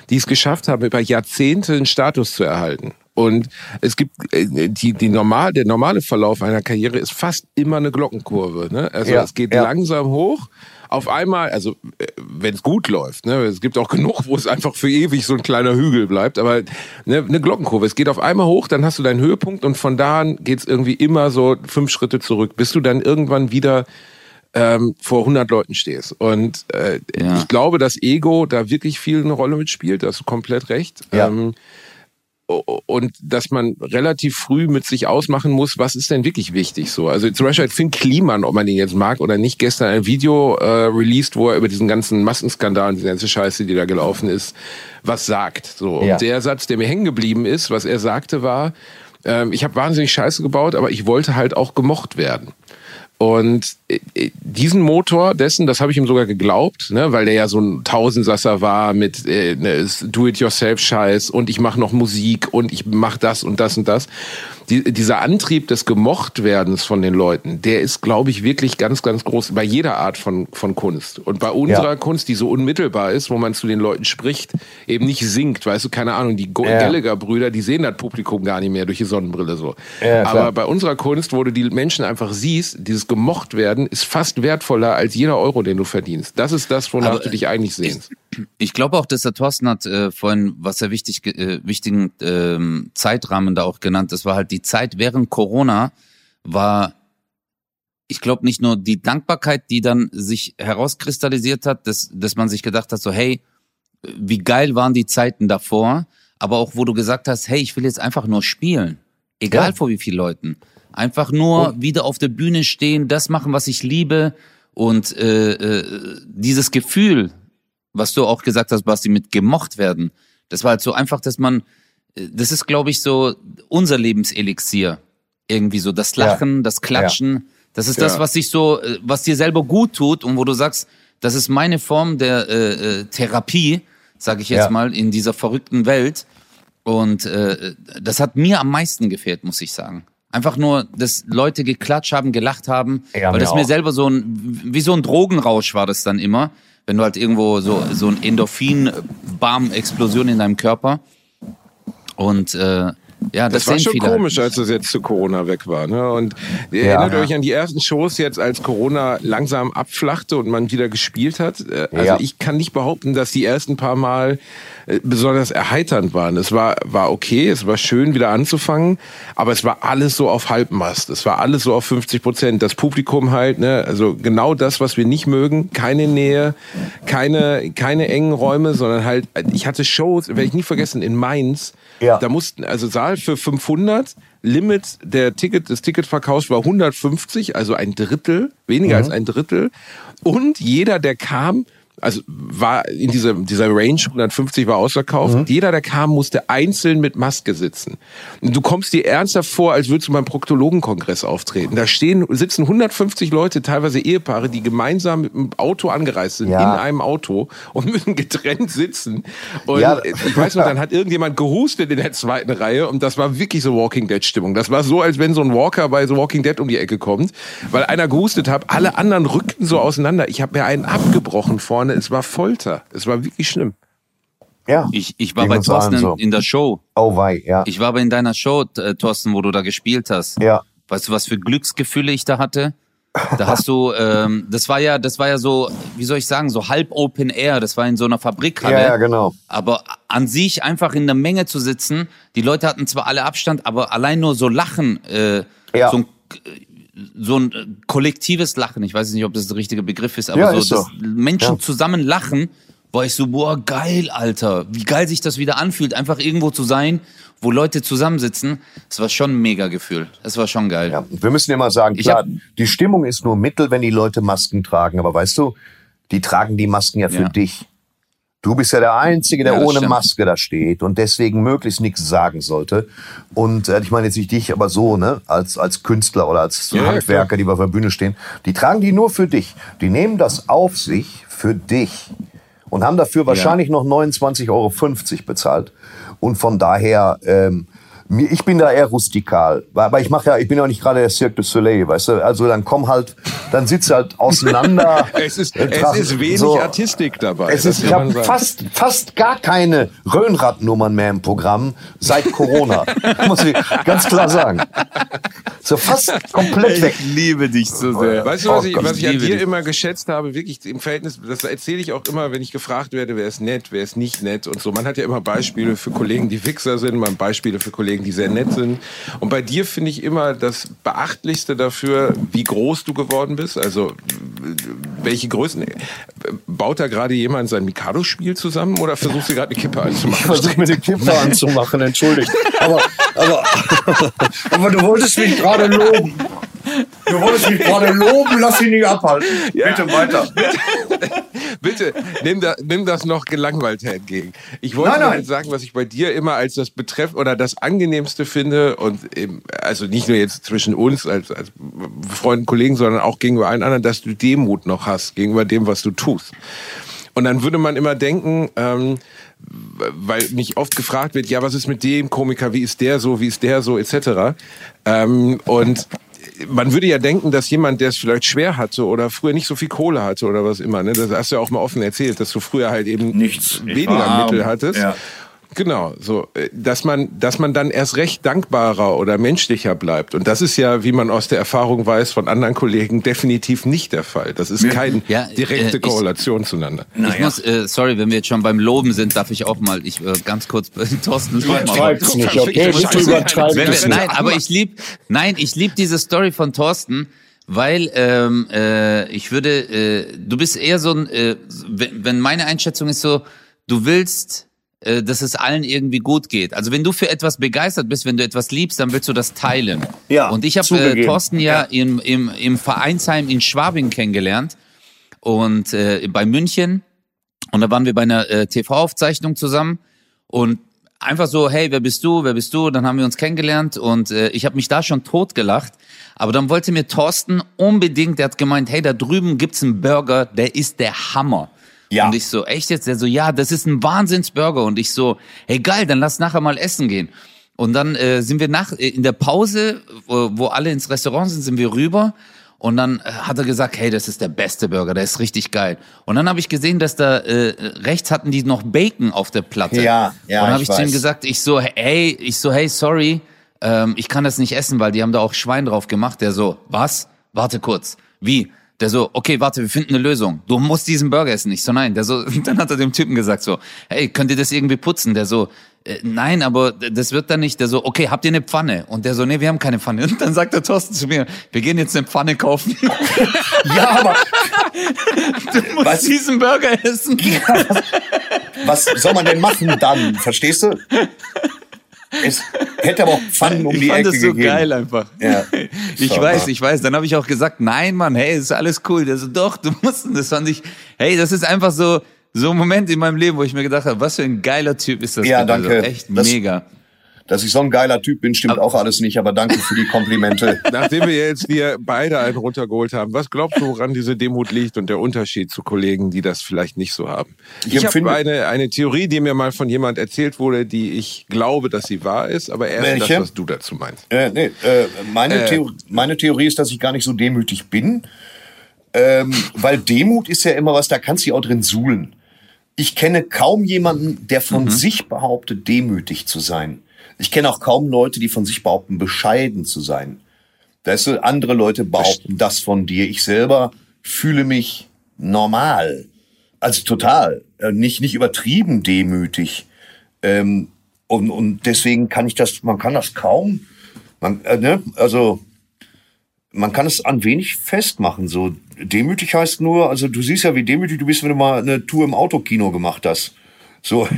S1: die es geschafft haben, über Jahrzehnte einen Status zu erhalten. Und es gibt äh, die, die normal, der normale Verlauf einer Karriere ist fast immer eine Glockenkurve. Ne? Also
S2: Ja,
S1: es geht
S2: ja.
S1: langsam hoch. Auf einmal, also wenn es gut läuft, ne, es gibt auch genug, wo es einfach für ewig so ein kleiner Hügel bleibt, aber ne, eine Glockenkurve. Es geht auf einmal hoch, dann hast du deinen Höhepunkt und von da an geht's irgendwie immer so fünf Schritte zurück, bis du dann irgendwann wieder ähm, vor 100 Leuten stehst. Und äh,
S4: Ja.
S1: ich glaube, dass Ego da wirklich viel eine Rolle mitspielt. Da hast du komplett recht.
S2: Ja.
S1: Ähm, und dass man relativ früh mit sich ausmachen muss, was ist denn wirklich wichtig so. Also zum Beispiel hat Finn Kliman, ob man den jetzt mag oder nicht, gestern ein Video äh, released, wo er über diesen ganzen Massenskandal und diese ganze Scheiße, die da gelaufen ist, was sagt. So.
S2: Ja.
S1: Und der Satz, der mir hängen geblieben ist, was er sagte, war, ähm, ich habe wahnsinnig Scheiße gebaut, aber ich wollte halt auch gemocht werden. Und äh, äh, diesen Motor dessen, das habe ich ihm sogar geglaubt, ne, weil der ja so ein Tausendsasser war mit äh, ne, Do-it-yourself-Scheiß und ich mache noch Musik und ich mache das und das und das. Die, dieser Antrieb des Gemochtwerdens von den Leuten, der ist, glaube ich, wirklich ganz, ganz groß bei jeder Art von, von Kunst. Und bei unserer
S2: Ja.
S1: Kunst, die so unmittelbar ist, wo man zu den Leuten spricht, eben nicht singt, weißt du, keine Ahnung, die
S2: Ja.
S1: Gallagher-Brüder, die sehen das Publikum gar nicht mehr durch die Sonnenbrille so.
S2: Ja.
S1: Aber bei unserer Kunst, wo du die Menschen einfach siehst, dieses gemocht werden, ist fast wertvoller als jeder Euro, den du verdienst. Das ist das, wonach
S4: Aber,
S1: du dich eigentlich sehnst.
S4: Ich glaube auch, dass der Thorsten hat äh, vorhin, was er wichtig, äh, wichtigen ähm, Zeitrahmen da auch genannt. Das war halt die Zeit während Corona war, ich glaube nicht nur die Dankbarkeit, die dann sich herauskristallisiert hat, dass, dass man sich gedacht hat, so hey, wie geil waren die Zeiten davor, aber auch wo du gesagt hast, hey, ich will jetzt einfach nur spielen, egal
S2: Ja.
S4: vor wie vielen Leuten, einfach nur wieder auf der Bühne stehen, das machen, was ich liebe und äh, äh, dieses Gefühl, was du auch gesagt hast, Basti, mit gemocht werden. Das war halt so einfach, dass man, das ist, glaube ich, so unser Lebenselixier. Irgendwie so das Lachen, das Klatschen. Das ist das,
S1: Ja.
S4: was sich so, äh, was dir selber gut tut und wo du sagst, das ist meine Form der äh, äh, Therapie, sage ich jetzt
S2: Ja.
S4: mal, in dieser verrückten Welt. Und äh, das hat mir am meisten gefehlt, muss ich sagen. Einfach nur, dass Leute geklatscht haben, gelacht haben,
S2: Ja,
S4: weil
S2: mir
S4: das mir
S2: auch.
S4: selber so ein, wie so ein Drogenrausch war das dann immer, wenn du halt irgendwo so, so ein Endorphin-Bam-Explosion in deinem Körper. Und äh, ja, das,
S1: Das, war schon komisch, als es jetzt zu Corona weg war. Ne? Und ihr
S2: Ja.
S1: erinnert euch an die ersten Shows jetzt, als Corona langsam abflachte und man wieder gespielt hat. Äh, Also
S2: Ja.
S1: ich kann nicht behaupten, dass die ersten paar Mal besonders erheiternd waren. Es war, war okay, es war schön wieder anzufangen, aber es war alles so auf Halbmast. Es war alles so auf 50 Prozent. Das Publikum halt, ne, also genau das, was wir nicht mögen. Keine Nähe, keine, keine engen Räume, sondern halt, ich hatte Shows, werde ich nie vergessen, in Mainz.
S2: Ja.
S1: Da mussten, also Saal für 500, Limit der Ticket, des Ticketverkaufs war 150, also ein Drittel, weniger als ein Drittel. Und jeder, der kam, Also war in dieser, dieser Range 150 war ausverkauft.
S2: Mhm.
S1: Jeder, der kam, musste einzeln mit Maske sitzen. Und du kommst dir ernsthaft vor, als würdest du beim Proktologenkongress auftreten. Da stehen, sitzen 150 Leute, teilweise Ehepaare, die gemeinsam mit dem Auto angereist sind,
S2: Ja.
S1: in einem Auto und müssen getrennt sitzen. Und
S2: Ja.
S1: ich weiß noch, dann hat irgendjemand gehustet in der zweiten Reihe und das war wirklich so Walking Dead Stimmung. Das war so, als wenn so ein Walker bei The Walking Dead um die Ecke kommt, weil einer gehustet hat, alle anderen rückten so auseinander. Ich habe mir einen abgebrochen vorne, es war Folter. Es war wirklich schlimm.
S2: Ja.
S4: Ich, ich war bei Thorsten
S2: so.
S4: in der Show.
S2: Oh wei, ja.
S4: Ich war aber in deiner Show, äh, Thorsten, wo du da gespielt hast.
S2: Ja.
S4: Weißt du, was für Glücksgefühle ich da hatte? Da hast du, ähm, das war ja, das war ja so, wie soll ich sagen, so halb Open Air. Das war in so einer Fabrikhalle.
S2: Ja, ja, genau.
S4: Aber an sich einfach in der Menge zu sitzen, die Leute hatten zwar alle Abstand, aber allein nur so Lachen, äh,
S2: Ja.
S4: so ein so ein äh, kollektives Lachen, ich weiß nicht, ob das der richtige Begriff ist, aber
S2: Ja,
S4: so,
S2: ist so.
S4: dass Menschen
S2: Ja.
S4: zusammen lachen, war ich so, boah, geil, Alter, wie geil sich das wieder anfühlt, einfach irgendwo zu sein, wo Leute zusammensitzen. Das war schon ein mega Gefühl. Das war schon geil.
S2: Ja, wir müssen immer sagen,
S4: Ich
S2: klar, die Stimmung ist nur Mittel, wenn die Leute Masken tragen. Aber weißt du, die tragen die Masken ja für
S4: Ja.
S2: dich. Du bist ja der Einzige, der
S4: Ja,
S2: ohne
S4: stimmt.
S2: Maske da steht und deswegen möglichst nichts sagen sollte. Und äh, ich meine jetzt nicht dich, aber so, ne, als, als Künstler oder als
S1: Ja,
S2: Handwerker, die auf der Bühne stehen, die tragen die nur für dich. Die nehmen das auf sich für dich und haben dafür wahrscheinlich noch 29,50 Euro bezahlt. Und von daher, ähm, ich bin da eher rustikal, aber ich mache ja, ich bin ja auch nicht gerade der Cirque du Soleil, weißt du, also dann komm halt, dann sitzt halt auseinander.
S1: Es ist, es ist wenig
S2: so.
S1: Artistik dabei.
S2: Es ist, ich habe fast, fast gar keine Röhnradnummern mehr im Programm seit Corona. muss ich ganz klar sagen. So fast komplett weg.
S4: Ich liebe dich so sehr.
S1: Weißt du, was
S2: Oh
S1: ich, was ich an dir
S4: dich.
S1: immer geschätzt habe, wirklich im Verhältnis, das erzähle ich auch immer, wenn ich gefragt werde, wer ist nett, wer ist nicht nett und so. Man hat ja immer Beispiele für Kollegen, die Wichser sind, man hat Beispiele für Kollegen, die sehr nett sind. Und bei dir finde ich immer das Beachtlichste dafür, wie groß du geworden bist. Also, welche Größen. Baut da gerade jemand sein Mikado-Spiel zusammen oder versuchst du gerade eine Kippe
S2: Ich
S1: anzumachen?
S2: versuche mir die Kippe anzumachen, entschuldigt. Aber, aber, aber du wolltest mich gerade loben. Du wolltest mich gerade loben, lass dich nicht abhalten. Bitte weiter.
S1: Bitte, nimm, da, nimm das noch gelangweilt entgegen. Ich wollte
S2: Nein, nein.
S1: sagen, was ich bei dir immer als das Betreff oder das angenehmste finde und eben, also nicht nur jetzt zwischen uns als, als Freunden, Kollegen, sondern auch gegenüber allen anderen, dass du Demut noch hast gegenüber dem, was du tust. Und dann würde man immer denken, ähm, weil mich oft gefragt wird, ja, was ist mit dem Komiker, wie ist der so, wie ist der so, etc. Ähm, und man würde ja denken, dass jemand, der es vielleicht schwer hatte oder früher nicht so viel Kohle hatte oder was immer, ne, das hast du ja auch mal offen erzählt, dass du früher halt eben
S2: Nichts. Ich
S1: weniger. Mittel hattest.
S2: Ja.
S1: Genau, so, äh, dass man, dass man dann erst recht dankbarer oder menschlicher bleibt. Und das ist ja, wie man aus der Erfahrung weiß, von anderen Kollegen definitiv nicht der Fall. Das ist keine
S4: Ja,
S1: direkte
S4: äh, ich-
S1: Korrelation zueinander.
S4: Ich muss, äh, sorry, wenn wir jetzt schon beim Loben sind, darf ich auch mal, ich äh, ganz kurz, Thorsten.
S5: Übertreib's nicht, okay? Bitte übertreib
S4: Wenn
S5: das
S4: wir,
S5: nicht.
S4: nein, aber ich lieb, nein, ich lieb diese Story von Thorsten, weil ähm, äh, ich würde, äh, du bist eher so ein, äh, wenn, wenn meine Einschätzung ist so, du willst, äh, dass es allen irgendwie gut geht. Also wenn du für etwas begeistert bist, wenn du etwas liebst, dann willst du das teilen.
S2: Ja,
S4: Und ich habe äh. Thorsten ja, Im, im, im Vereinsheim in Schwabing kennengelernt und äh, bei München und da waren wir bei einer äh, TV-Aufzeichnung zusammen und einfach so, hey, wer bist du, wer bist du? Dann haben wir uns kennengelernt und äh, ich habe mich da schon totgelacht. Aber dann wollte mir Thorsten unbedingt, der hat gemeint, hey, da drüben gibt's einen Burger, der ist der Hammer.
S2: Ja.
S4: Und ich so, echt jetzt? Der so, ja, das ist ein Wahnsinnsburger. Und ich so, hey, geil, dann lass nachher mal essen gehen. Und dann äh, sind wir nach äh, in der Pause, wo, wo alle ins Restaurant sind, sind wir rüber. Und dann äh, hat er gesagt, hey, das ist der beste Burger, der ist richtig geil. Und dann habe ich gesehen, dass da äh, rechts hatten die noch Bacon auf der Platte.
S2: Ja, ja,
S4: Und dann habe
S2: ich
S4: ich zu ihm gesagt, ich so, hey, ich so, hey, sorry, ähm, ich kann das nicht essen, weil die haben da auch Schwein drauf gemacht. Der so, was? Warte kurz. Wie? Der so, okay, warte, wir finden eine Lösung. Du musst diesen Burger essen. Ich so, nein. Der so, dann hat er dem Typen gesagt so, hey, könnt ihr das irgendwie putzen? Der so, äh, nein, aber das wird dann nicht. Der so, okay, habt ihr eine Pfanne? Und der so, nee, wir haben keine Pfanne. Und dann sagt der Thorsten zu mir, wir gehen jetzt eine Pfanne kaufen.
S2: Ja, aber
S4: Du musst
S2: Was?
S4: diesen Burger essen.
S2: was soll man denn machen dann? Verstehst du? Es, hätte aber auch Pfannen um
S4: ich
S2: die
S4: fand
S2: Ecke
S4: das so
S2: gegeben.
S4: geil einfach.
S2: Ja.
S4: Ich
S2: So,
S4: weiß,
S2: aber-
S4: ich weiß. Dann habe ich auch gesagt, nein, Mann, hey, ist alles cool. So, doch, du musst. Das fand ich, hey, das ist einfach so, so ein Moment in meinem Leben, wo ich mir gedacht habe, was für ein geiler Typ ist das.
S2: Ja, danke.
S4: So, echt
S2: Das-
S4: mega.
S2: Dass ich so ein geiler Typ bin, stimmt auch alles nicht, aber danke für die Komplimente.
S1: Nachdem wir jetzt hier beide einen runtergeholt haben, was glaubst du, woran diese Demut liegt und der Unterschied zu Kollegen, die das vielleicht nicht so haben?
S2: Ich
S1: Ich,
S2: empfinde-
S1: habe eine, eine Theorie, die mir mal von jemand erzählt wurde, die ich glaube, dass sie wahr ist, aber erst
S2: Welche?
S1: das, was du dazu meinst.
S2: Äh, nee, äh, meine, Theor meine Theorie ist, dass ich gar nicht so demütig bin. Ähm, weil Demut ist ja immer was, da kannst du dich auch drin suhlen. Ich kenne kaum jemanden, der von sich behauptet, demütig zu sein. Ich kenne auch kaum Leute, die von sich behaupten, bescheiden zu sein. Weißt du, andere Leute behaupten das von dir. Ich selber fühle mich normal. Also total. Äh, Nicht, nicht übertrieben demütig. Ähm, und, und deswegen kann ich das, man kann das kaum, man, äh, ne, also, man kann es an wenig festmachen. So demütig heißt nur, also du siehst ja, wie demütig du bist, wenn du mal eine Tour im Autokino gemacht hast. So,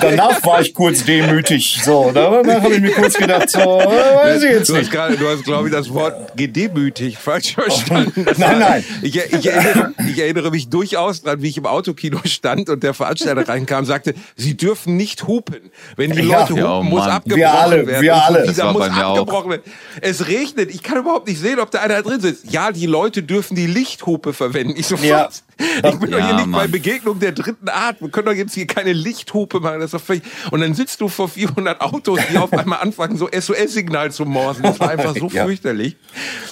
S2: danach war ich kurz demütig. So, danach habe ich mir kurz gedacht, so, äh, weiß ich jetzt
S1: Du hast
S2: nicht.
S1: gerade, du hast, glaube ich, das Wort gedemütigt falsch verstanden. Das
S2: Nein,
S1: war-
S2: nein.
S1: Ich, ich, erinnere, ich erinnere mich durchaus dran, wie ich im Autokino stand und der Veranstalter reinkam, sagte, Sie dürfen nicht hupen. Wenn die
S2: Ja.
S1: Leute hupen,
S4: Ja, oh
S1: muss abgebrochen
S2: Wir alle,
S1: werden.
S2: wir
S1: Und
S2: alle.
S1: Dieser muss
S4: bei mir auch.
S1: abgebrochen werden. Es regnet. Ich kann überhaupt nicht sehen, ob da einer drin sitzt. Ja, die Leute dürfen die Lichthupe verwenden. Ich so,
S2: Ja.
S1: Ich bin doch
S4: Ja,
S1: hier nicht bei
S4: Mann.
S1: Begegnung der dritten Art. Wir können doch jetzt hier keine Lichthupe machen. Das ist doch völlig... Und dann sitzt du vor 400 Autos, die auf einmal anfangen, so SOS-Signal zu morsen. Das war einfach so
S2: Ja.
S1: fürchterlich.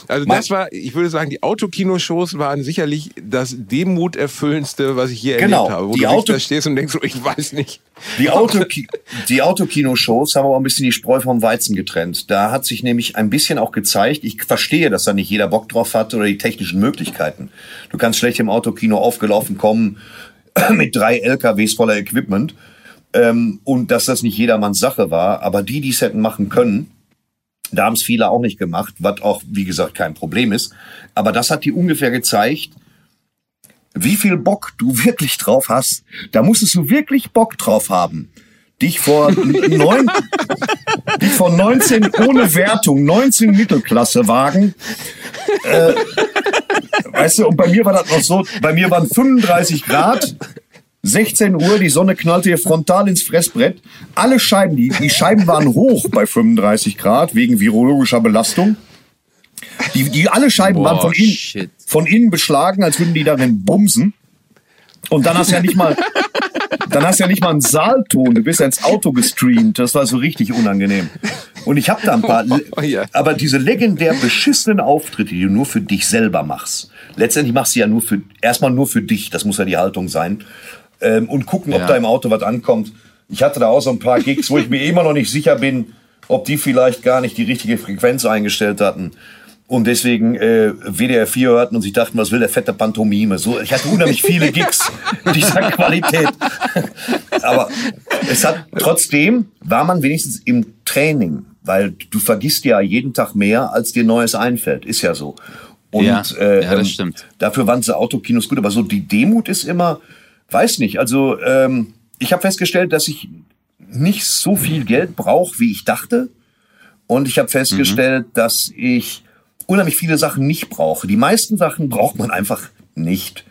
S1: Also das war, ich würde sagen, die Autokinoshows waren sicherlich das demuterfüllendste, was ich je
S2: Genau.
S1: erlebt habe. Wo
S2: Die
S1: du
S2: Auto-
S1: da stehst und denkst, so, ich weiß nicht.
S2: Die, Autoki die Autokino-Shows haben aber ein bisschen die Spreu vom Weizen getrennt. Da hat sich nämlich ein bisschen auch gezeigt, ich verstehe, dass da nicht jeder Bock drauf hat oder die technischen Möglichkeiten. Du kannst schlecht im Autokino aufgelaufen kommen mit drei LKWs voller Equipment. Ähm, und dass das nicht jedermanns Sache war. Aber die, die es hätten machen können, da haben es viele auch nicht gemacht, was auch, wie gesagt, kein Problem ist. Aber das hat die ungefähr gezeigt, wie viel Bock du wirklich drauf hast. Da musstest du wirklich Bock drauf haben. Dich vor neun, dich vor 19 ohne Wertung, 19 Mittelklasse wagen. Äh, weißt du, und bei mir war das noch so, bei mir waren 35 Grad, 16 Uhr, die Sonne knallte hier frontal ins Fressbrett. Alle Scheiben, die, die Scheiben waren hoch bei 35 Grad wegen virologischer Belastung. Die, die alle Scheiben
S4: Boah,
S2: waren von innen,
S4: shit.
S2: von innen beschlagen, als würden die darin bumsen. Und dann hast du ja nicht mal, dann hast du ja nicht mal einen Saalton. Du bist ins Auto gestreamt. Das war so richtig unangenehm. Und ich habe da ein paar,
S1: Oh, ja.
S2: aber diese legendär beschissenen Auftritte, die du nur für dich selber machst. Letztendlich machst du ja nur für, erstmal nur für dich. Das muss ja die Haltung sein. Ähm, und gucken, ob
S4: Ja.
S2: da im Auto was ankommt. Ich hatte da auch so ein paar Gigs, wo ich mir immer noch nicht sicher bin, ob die vielleicht gar nicht die richtige Frequenz eingestellt hatten. Und deswegen äh, WDR 4 hörten und sich dachten, was will der fette Pantomime? So, ich hatte unheimlich viele Gigs dieser Qualität. Aber es hat trotzdem war man wenigstens im Training, weil du vergisst ja jeden Tag mehr, als dir Neues einfällt. Ist ja so. Und
S4: Ja,
S2: äh,
S4: ja, das
S2: ähm,
S4: stimmt.
S2: dafür waren diese Autokinos gut. Aber so die Demut ist immer, weiß nicht. Also ähm, ich habe festgestellt, dass ich nicht so viel Geld brauche, wie ich dachte. Und ich habe festgestellt, dass ich unheimlich viele Sachen nicht brauche. Die meisten Sachen braucht man einfach nicht.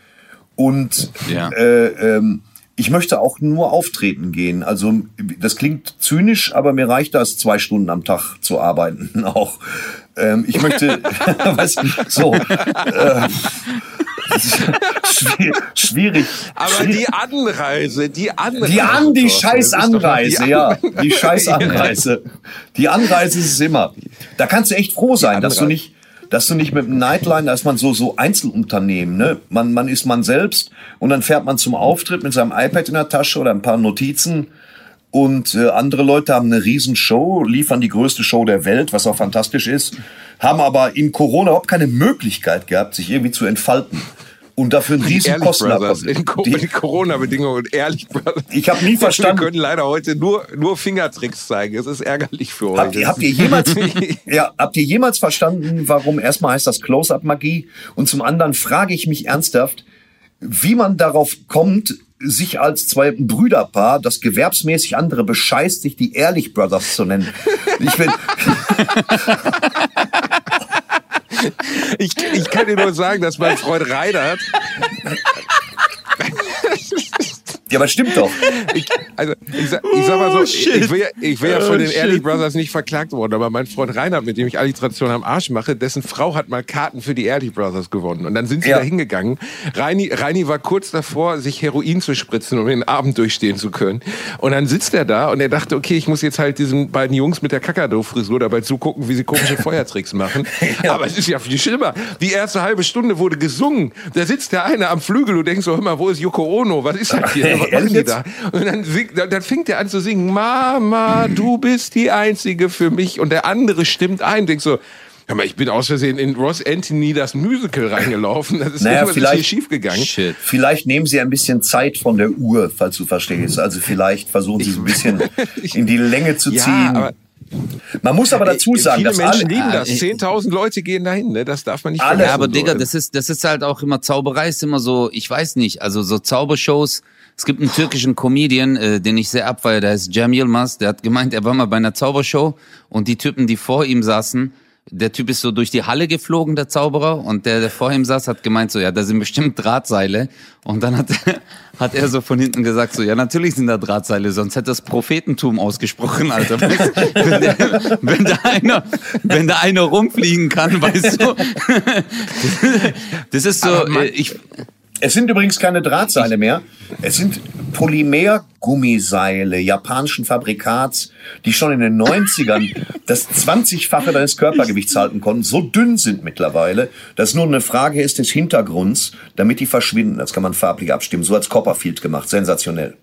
S2: Und
S4: Ja.
S2: äh, ähm, ich möchte auch nur auftreten gehen. Also das klingt zynisch, aber mir reicht das, zwei Stunden am Tag zu arbeiten auch. Ähm, ich möchte, was, so, äh, schwierig, schwierig.
S1: Aber die Anreise, die Anreise.
S2: Die an, die scheiß Anreise, ja. Die scheiß Anreise. Die Anreise ist es immer. Da kannst du echt froh sein, dass du nicht, dass du nicht mit einem Nightline, da ist man so, so Einzelunternehmen, ne? Man, man ist man selbst und dann fährt man zum Auftritt mit seinem iPad in der Tasche oder ein paar Notizen und äh, andere Leute haben eine riesen Show, liefern die größte Show der Welt, was auch fantastisch ist, haben aber in Corona überhaupt keine Möglichkeit gehabt, sich irgendwie zu entfalten. Und dafür einen riesen
S1: Ehrlich
S2: Kosten
S1: Brothers, in, Co
S2: Die-
S1: in Corona-Bedingungen ehrlich Brothers.
S2: Ich habe nie
S1: Wir
S2: verstanden.
S1: können leider heute nur, nur Fingertricks zeigen. Es ist ärgerlich für euch.
S2: Habt ihr, habt ihr jemals, ja, habt ihr jemals verstanden, warum erstmal heißt das Close-Up-Magie und zum anderen frage ich mich ernsthaft, wie man darauf kommt, sich als zwei Brüderpaar, das gewerbsmäßig andere bescheißt, sich die Ehrlich Brothers zu nennen. Ich bin,
S1: Ich, ich kann dir nur sagen, dass mein Freund Reinhard
S2: ja, aber stimmt doch.
S1: ich, also ich sag, ich sag mal so, ich, ich will ja, ich will ja von den Ehrlich Brothers nicht verklagt worden, aber mein Freund Reinhard, mit dem ich Alliteration am Arsch mache, dessen Frau hat mal Karten für die Ehrlich Brothers gewonnen. Und dann sind sie
S2: Ja.
S1: da hingegangen. Reini, Reini war kurz davor, sich Heroin zu spritzen, um den Abend durchstehen zu können. Und dann sitzt er da und er dachte, okay, ich muss jetzt halt diesen beiden Jungs mit der Kakado-Frisur dabei zugucken, wie sie komische Feuertricks machen. Aber es ist ja viel schlimmer. Die erste halbe Stunde wurde gesungen. Da sitzt der eine am Flügel und denkt so, hör mal, wo ist Yoko Ono? Was ist das hier? Was machen die
S2: Ehrlich
S1: da? Und dann, singt, dann, fängt er an zu singen, Mama, du bist die Einzige für mich. Und der andere stimmt ein. Denkt so, hör mal, ich bin aus Versehen in Ross Anthony das Musical reingelaufen. Das ist
S2: Naja, vielleicht-
S1: schief gegangen.
S4: Shit.
S2: Vielleicht nehmen Sie ein bisschen Zeit von der Uhr, falls du verstehst. Also vielleicht versuchen Sie es ein bisschen in die Länge zu
S1: Ja,
S2: ziehen.
S1: aber-
S2: Man muss aber dazu sagen,
S1: Viele
S2: dass
S1: Menschen
S2: alle,
S1: lieben das.
S4: Ah, ich-
S1: 10.000 Leute gehen dahin, ne? Das darf man nicht
S2: Alle-
S1: vergessen.
S4: Ja, aber. Digga, das ist, das ist halt auch immer, Zauberei ist immer so, ich weiß nicht, also so Zaubershows, es gibt einen türkischen Comedian, äh, den ich sehr abfeiere, der heißt Cem Yilmaz, der hat gemeint, er war mal bei einer Zaubershow und die Typen, die vor ihm saßen, der Typ ist so durch die Halle geflogen, der Zauberer, und der, der vor ihm saß, hat gemeint so, ja, da sind bestimmt Drahtseile. Und dann hat, hat er so von hinten gesagt so, ja, natürlich sind da Drahtseile, sonst hätte das Prophetentum ausgesprochen, Alter. Weißt, wenn, der, wenn da einer, wenn da einer rumfliegen kann, weißt du. Das ist so, äh, ich,
S2: es sind übrigens keine Drahtseile mehr. Es sind Polymer-Gummiseile japanischen Fabrikats, die schon in den 90ern das 20-fache deines Körpergewichts halten konnten. So dünn sind mittlerweile, dass nur eine Frage ist des Hintergrunds, damit die verschwinden. Das kann man farblich abstimmen. So hat's Copperfield gemacht. Sensationell.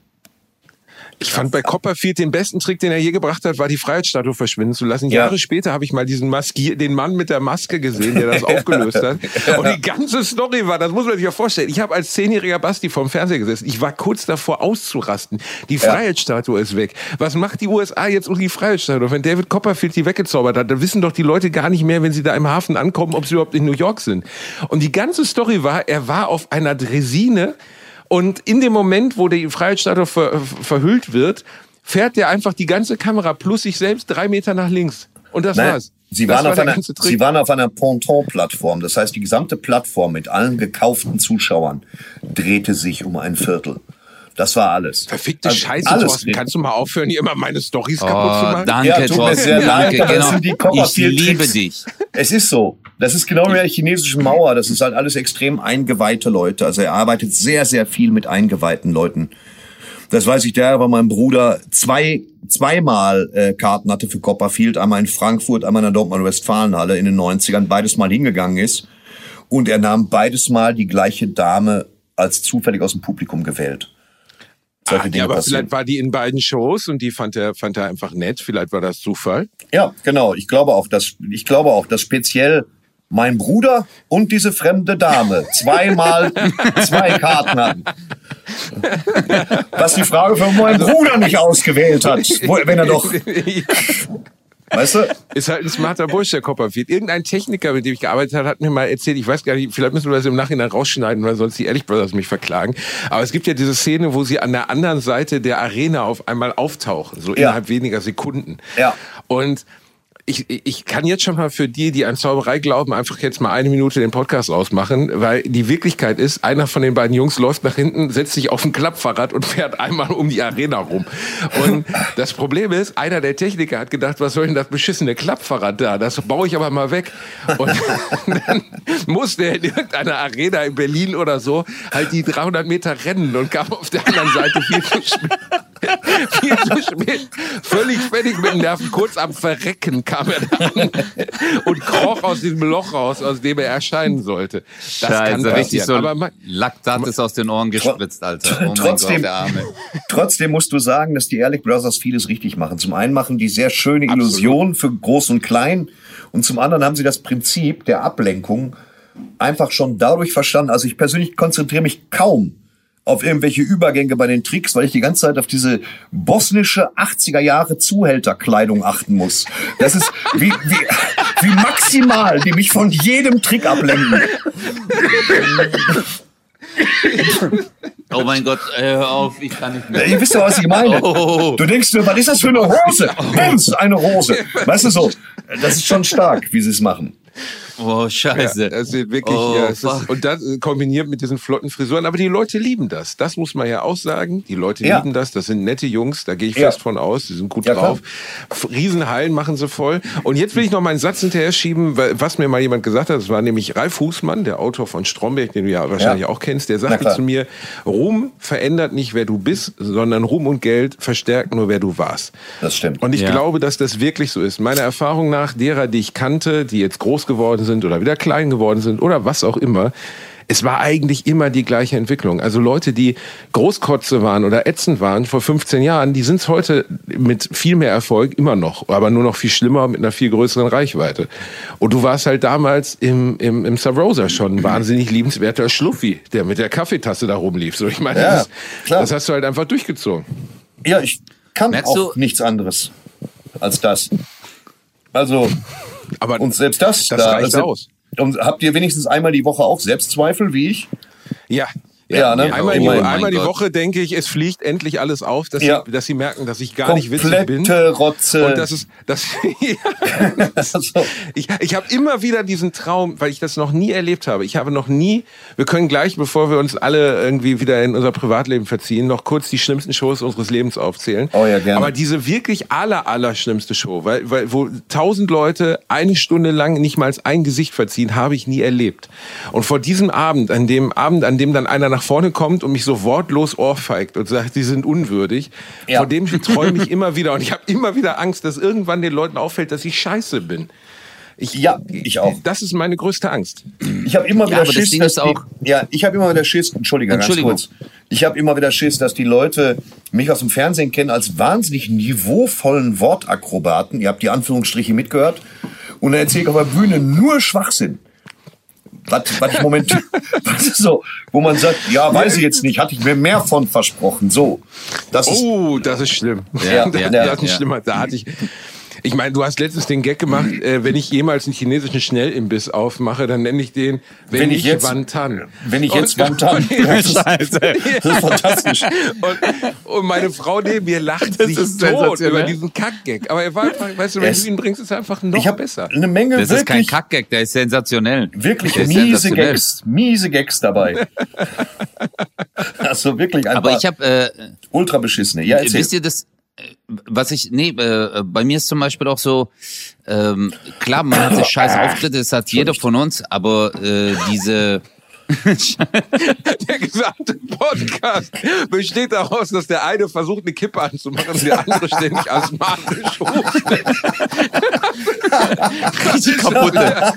S1: Ich fand bei Copperfield den besten Trick, den er je gebracht hat, war die Freiheitsstatue verschwinden zu lassen.
S2: Ja.
S1: Jahre später habe ich mal diesen Maskier, den Mann mit der Maske gesehen, der das aufgelöst hat. Und die ganze Story war, das muss man sich ja vorstellen. Ich habe als zehnjähriger Basti vorm Fernseher gesessen. Ich war kurz davor auszurasten. Die Freiheitsstatue ist weg. Was macht die USA jetzt um die Freiheitsstatue? Wenn David Copperfield die weggezaubert hat, dann wissen doch die Leute gar nicht mehr, wenn sie da im Hafen ankommen, ob sie überhaupt in New York sind. Und die ganze Story war, er war auf einer Dresine und in dem Moment, wo die Freiheitsstatue ver verhüllt wird, fährt der einfach die ganze Kamera plus sich selbst drei Meter nach links. Und das
S2: Nein,
S1: war's.
S2: Sie waren,
S1: war
S2: einer. Sie waren auf einer Ponton-Plattform. Das heißt, die gesamte Plattform mit allen gekauften Zuschauern drehte sich um ein Viertel. Das war alles.
S1: Verfickte
S2: Also
S1: Scheiße,
S2: alles
S1: Thorsten. Kannst du mal aufhören, hier immer meine Storys kaputt zu
S4: oh,
S1: machen?
S4: danke,
S2: Ja, tut mir sehr leid,
S4: genau. Ich liebe dich.
S2: Es ist so. Das ist genau wie der chinesischen Mauer. Das ist halt alles extrem eingeweihte Leute. Also er arbeitet sehr, sehr viel mit eingeweihten Leuten. Das weiß ich daher, weil mein Bruder zwei, zweimal äh, Karten hatte für Copperfield. Einmal in Frankfurt, einmal in der Dortmunder Westfalenhalle in den 90ern. Beides mal hingegangen ist. Und er nahm beides mal die gleiche Dame als zufällig aus dem Publikum gewählt. Solche
S1: Ah,
S2: Dinge
S1: ja, aber
S2: passieren.
S1: vielleicht war die in beiden Shows und die fand er, fand er einfach nett. Vielleicht war das Zufall.
S2: Ja, genau. Ich glaube auch, dass ich glaube auch, dass speziell mein Bruder und diese fremde Dame zweimal zwei Karten hatten. Was die Frage für meinen Bruder nicht ausgewählt hat, wenn er doch, weißt du?
S1: Ist halt ein smarter Bursch, der Copperfield. Irgendein Techniker, mit dem ich gearbeitet habe, hat mir mal erzählt, ich weiß gar nicht, vielleicht müssen wir das im Nachhinein rausschneiden, weil sonst die Ehrlich Brothers mich verklagen. Aber es gibt ja diese Szene, wo sie an der anderen Seite der Arena auf einmal auftauchen, so
S2: Ja.
S1: innerhalb weniger Sekunden.
S2: Ja.
S1: Und ich, ich kann jetzt schon mal für die, die an Zauberei glauben, einfach jetzt mal eine Minute den Podcast ausmachen, weil die Wirklichkeit ist, einer von den beiden Jungs läuft nach hinten, setzt sich auf ein Klappfahrrad und fährt einmal um die Arena rum. Und das Problem ist, einer der Techniker hat gedacht, was soll denn das beschissene Klappfahrrad da? Das baue ich aber mal weg. Und dann musste er in irgendeiner Arena in Berlin oder so halt die 300 Meter rennen und kam auf der anderen Seite viel zu spät. Viel zu spät. Völlig fertig mit den Nerven, kurz am Verrecken kam er da an und kroch aus diesem Loch raus, aus dem er erscheinen sollte. Das kann
S4: Scheiße, richtig
S1: passieren.
S4: so
S1: Aber man,
S4: Laktat ist aus den Ohren gespritzt, Alter. Oh
S2: Trotzdem-
S4: Gott, der Arme.
S2: Trotzdem musst du sagen, dass die Ehrlich Brothers vieles richtig machen. Zum einen machen die sehr schöne
S1: Absolut.
S2: Illusionen für Groß und Klein und zum anderen haben sie das Prinzip der Ablenkung einfach schon dadurch verstanden. Also ich persönlich konzentriere mich kaum auf irgendwelche Übergänge bei den Tricks, weil ich die ganze Zeit auf diese bosnische 80er Jahre Zuhälterkleidung achten muss. Das ist wie, wie, wie maximal, die mich von jedem Trick ablenken.
S4: Oh Oh mein Gott, ey, hör auf, ich kann nicht mehr.
S2: Ihr wisst ja, was ich meine.
S4: Oh.
S2: Du denkst dir, was ist das für eine Hose? Bums, eine Hose. Weißt du so? Das ist schon stark, wie sie es machen.
S4: Oh, scheiße.
S1: Ja, das ist wirklich,
S4: Oh,
S1: ja, ist, und das äh, kombiniert mit diesen flotten Frisuren. Aber die Leute lieben das. Das muss man ja auch sagen. Die Leute
S2: Ja.
S1: lieben das. Das sind nette Jungs. Da gehe ich
S2: Ja.
S1: fest von aus. Die sind gut
S2: Ja, klar.
S1: drauf. F- Riesenhallen machen sie voll. Und jetzt will ich noch meinen Satz hinterher schieben, weil- was mir mal jemand gesagt hat. Das war nämlich Ralf Husmann, der Autor von Stromberg, den du ja wahrscheinlich
S2: Ja.
S1: auch kennst. Der sagte
S2: klar.
S1: zu mir, Ruhm verändert nicht, wer du bist, sondern Ruhm und Geld verstärkt nur, wer du warst.
S2: Das stimmt.
S1: Und ich
S4: Ja.
S1: glaube, dass das wirklich so ist. Meiner Erfahrung nach, derer, die ich kannte, die jetzt groß geworden sind oder wieder klein geworden sind oder was auch immer, es war eigentlich immer die gleiche Entwicklung. Also Leute, die Großkotze waren oder ätzend waren vor 15 Jahren, die sind es heute mit viel mehr Erfolg immer noch, aber nur noch viel schlimmer mit einer viel größeren Reichweite. Und du warst halt damals im, im, im Sub Rosa schon ein wahnsinnig liebenswerter Schluffi, der mit der Kaffeetasse da rumlief. So, ich meine,
S2: Ja,
S1: das, das hast du halt einfach durchgezogen.
S2: Ja, ich kann
S4: Merkst
S2: auch
S4: du-
S2: nichts anderes als das. Also,
S1: Aber
S2: und selbst das,
S1: Das
S2: da,
S1: reicht
S2: se-
S1: aus.
S2: Und habt ihr wenigstens einmal die Woche auch Selbstzweifel, wie ich?
S1: Ja.
S2: Ja, ne?
S1: Einmal, die,
S2: Oh mein
S1: einmal die. Woche denke ich, es fliegt endlich alles auf, dass,
S2: Ja.
S1: sie, dass sie merken, dass ich gar nicht witzig bin.
S2: Komplette Rotze.
S1: Und das ist, das, ja.
S2: Also,
S1: ich, ich habe immer wieder diesen Traum, weil ich das noch nie erlebt habe. Ich habe noch nie, wir können gleich, bevor wir uns alle irgendwie wieder in unser Privatleben verziehen, noch kurz die schlimmsten Shows unseres Lebens aufzählen.
S2: Oh ja, gerne.
S1: Aber diese wirklich aller, aller schlimmste Show, weil, weil, wo tausend Leute eine Stunde lang nicht mal ein Gesicht verziehen, habe ich nie erlebt. Und vor diesem Abend, an dem Abend, an dem dann einer nach vorne kommt und mich so wortlos ohrfeigt und sagt, sie sind unwürdig,
S2: Ja.
S1: vor dem träume ich immer wieder und ich habe immer wieder Angst, dass irgendwann den Leuten auffällt, dass ich scheiße bin. Ich,
S2: Ja, ich auch.
S1: Das ist meine größte Angst.
S2: Ich habe immer
S4: Ja,
S2: wieder
S4: das
S2: Schiss,
S4: Ding
S2: dass
S4: ist auch-
S2: die, ja, ich habe immer wieder Schiss, Entschuldige,
S4: Entschuldigung.
S2: ganz kurz. Ich habe immer wieder Schiss, dass die Leute mich aus dem Fernsehen kennen als wahnsinnig niveauvollen Wortakrobaten. Ihr habt die Anführungsstriche mitgehört. Und dann erzähle ich auf der Bühne nur Schwachsinn. Was, was ich moment, was ist so, wo man sagt, ja, weiß ich jetzt nicht, hatte ich mir mehr von versprochen. So, das ist,
S1: Oh, das ist schlimm.
S2: Ja,
S1: das,
S2: ja,
S1: das ist
S4: ja.
S1: schlimmer. Da hatte ich. Ich meine, du hast letztens den Gag gemacht, äh, wenn ich jemals einen chinesischen Schnellimbiss aufmache, dann nenne ich den, wenn,
S2: Wenn ich
S1: ich
S2: jetzt-
S1: Wantan.
S2: wenn ich jetzt Wantan, das ist, das ist fantastisch.
S1: Und, und meine Frau neben mir lacht sich
S4: ist
S1: tot über diesen Kackgag. Aber er war einfach, weißt du, wenn
S2: Es-
S1: du ihn bringst, ist er einfach noch
S2: Ich
S1: besser.
S2: eine Menge
S4: Das ist kein
S2: wirklich,
S4: Kackgag, der ist sensationell.
S2: wirklich
S4: ist
S2: miese
S4: sensationell.
S2: Gags, miese Gags dabei. Also wirklich ein
S4: Aber ich habe, äh,
S2: ultra beschissene. Ja, erzähl.
S4: wisst ihr das, was ich, nee, äh, bei mir ist zum Beispiel auch so, ähm, klar, man hat scheiß Auftritte, das hat jeder von uns, aber äh, diese,
S1: Der gesamte Podcast besteht daraus, dass der eine versucht, eine Kippe anzumachen und der andere ständig asthmatisch ruft.
S4: richtig kaputte.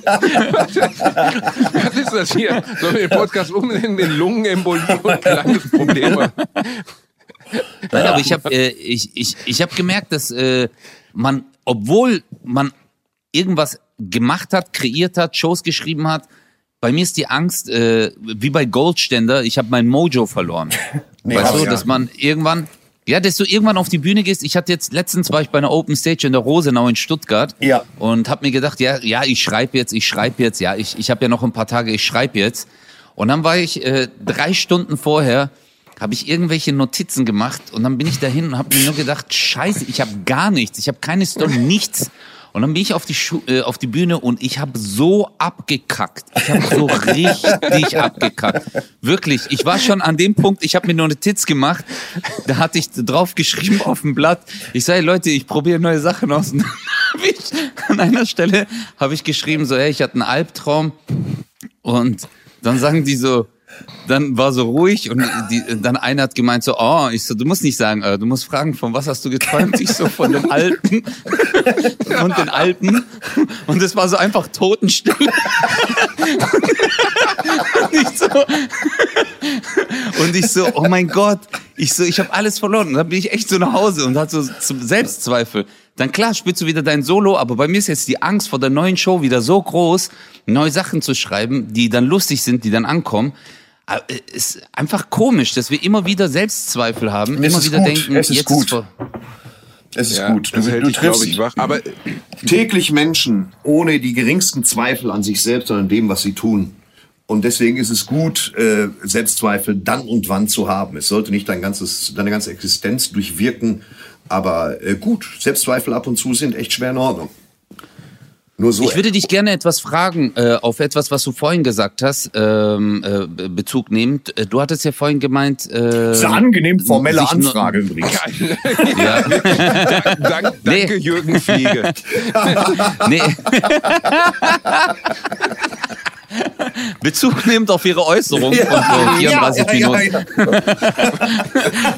S1: Was ist das hier? Sollen wir den Podcast umnennen in Lungenembolie und Landesprobleme?
S4: Nein, aber ich habe äh, ich, ich, ich hab gemerkt, dass äh, man, obwohl man irgendwas gemacht hat, kreiert hat, Shows geschrieben hat, bei mir ist die Angst, äh, wie bei Goldständer, ich habe mein Mojo verloren.
S2: Nee,
S4: weißt du,
S2: ich
S4: dass
S2: ja.
S4: man irgendwann, ja, dass du irgendwann auf die Bühne gehst. Ich hatte jetzt, letztens war ich bei einer Open Stage in der Rosenau in Stuttgart
S2: Ja.
S4: und habe mir gedacht, ja, ja, ich schreibe jetzt, ich schreibe jetzt, ja, ich, ich habe ja noch ein paar Tage, ich schreibe jetzt. Und dann war ich äh, drei Stunden vorher, habe ich irgendwelche Notizen gemacht und dann bin ich dahin und habe mir nur gedacht, scheiße, ich habe gar nichts, ich habe keine Story, nichts. Und dann bin ich auf die, Schu äh, auf die Bühne und ich habe so abgekackt. Ich habe so richtig abgekackt. Wirklich. Ich war schon an dem Punkt, ich habe mir nur eine Titz gemacht. Da hatte ich drauf geschrieben auf dem Blatt. Ich sage, Leute, ich probiere neue Sachen aus. Und ich, an einer Stelle habe ich geschrieben, so, hey, ich hatte einen Albtraum. Und dann sagen die so, dann war so ruhig und die, dann einer hat gemeint so, oh, ich so, du musst nicht sagen, äh, du musst fragen, von was hast du geträumt? Ich so, von den Alten und den Alten und es war so einfach Totenstille. Und ich so, und ich so, oh mein Gott, ich so, ich habe alles verloren. Und dann bin ich echt so nach Hause und hatte so Selbstzweifel. Dann klar, spielst du wieder dein Solo, aber bei mir ist jetzt die Angst vor der neuen Show wieder so groß, neue Sachen zu schreiben, die dann lustig sind, die dann ankommen. Es ist einfach komisch, dass wir immer wieder Selbstzweifel haben,
S2: Es
S4: immer
S2: ist
S4: wieder
S2: gut,
S4: denken,
S2: es ist
S4: jetzt
S2: gut.
S4: vor-
S2: Es ist
S1: Ja,
S2: gut. Du, du triffst
S1: ich, wach. Aber
S2: täglich Menschen ohne die geringsten Zweifel an sich selbst und an dem, was sie tun. Und deswegen ist es gut, äh, Selbstzweifel dann und wann zu haben. Es sollte nicht dein ganzes, deine ganze Existenz durchwirken. Aber äh, gut, Selbstzweifel ab und zu sind echt schwer in Ordnung. Nur so.
S4: Ich würde dich gerne etwas fragen, äh, auf etwas, was du vorhin gesagt hast, ähm, äh, Bezug nehmend. Äh, Du hattest ja vorhin gemeint. Äh,
S2: das ist eine angenehm formelle Anfrage übrigens.
S4: Ja.
S1: Dank,
S4: Nee.
S1: danke, Jürgen Fliege.
S4: Nee. Bezug nehmend auf ihre Äußerung von äh, 34 Minuten.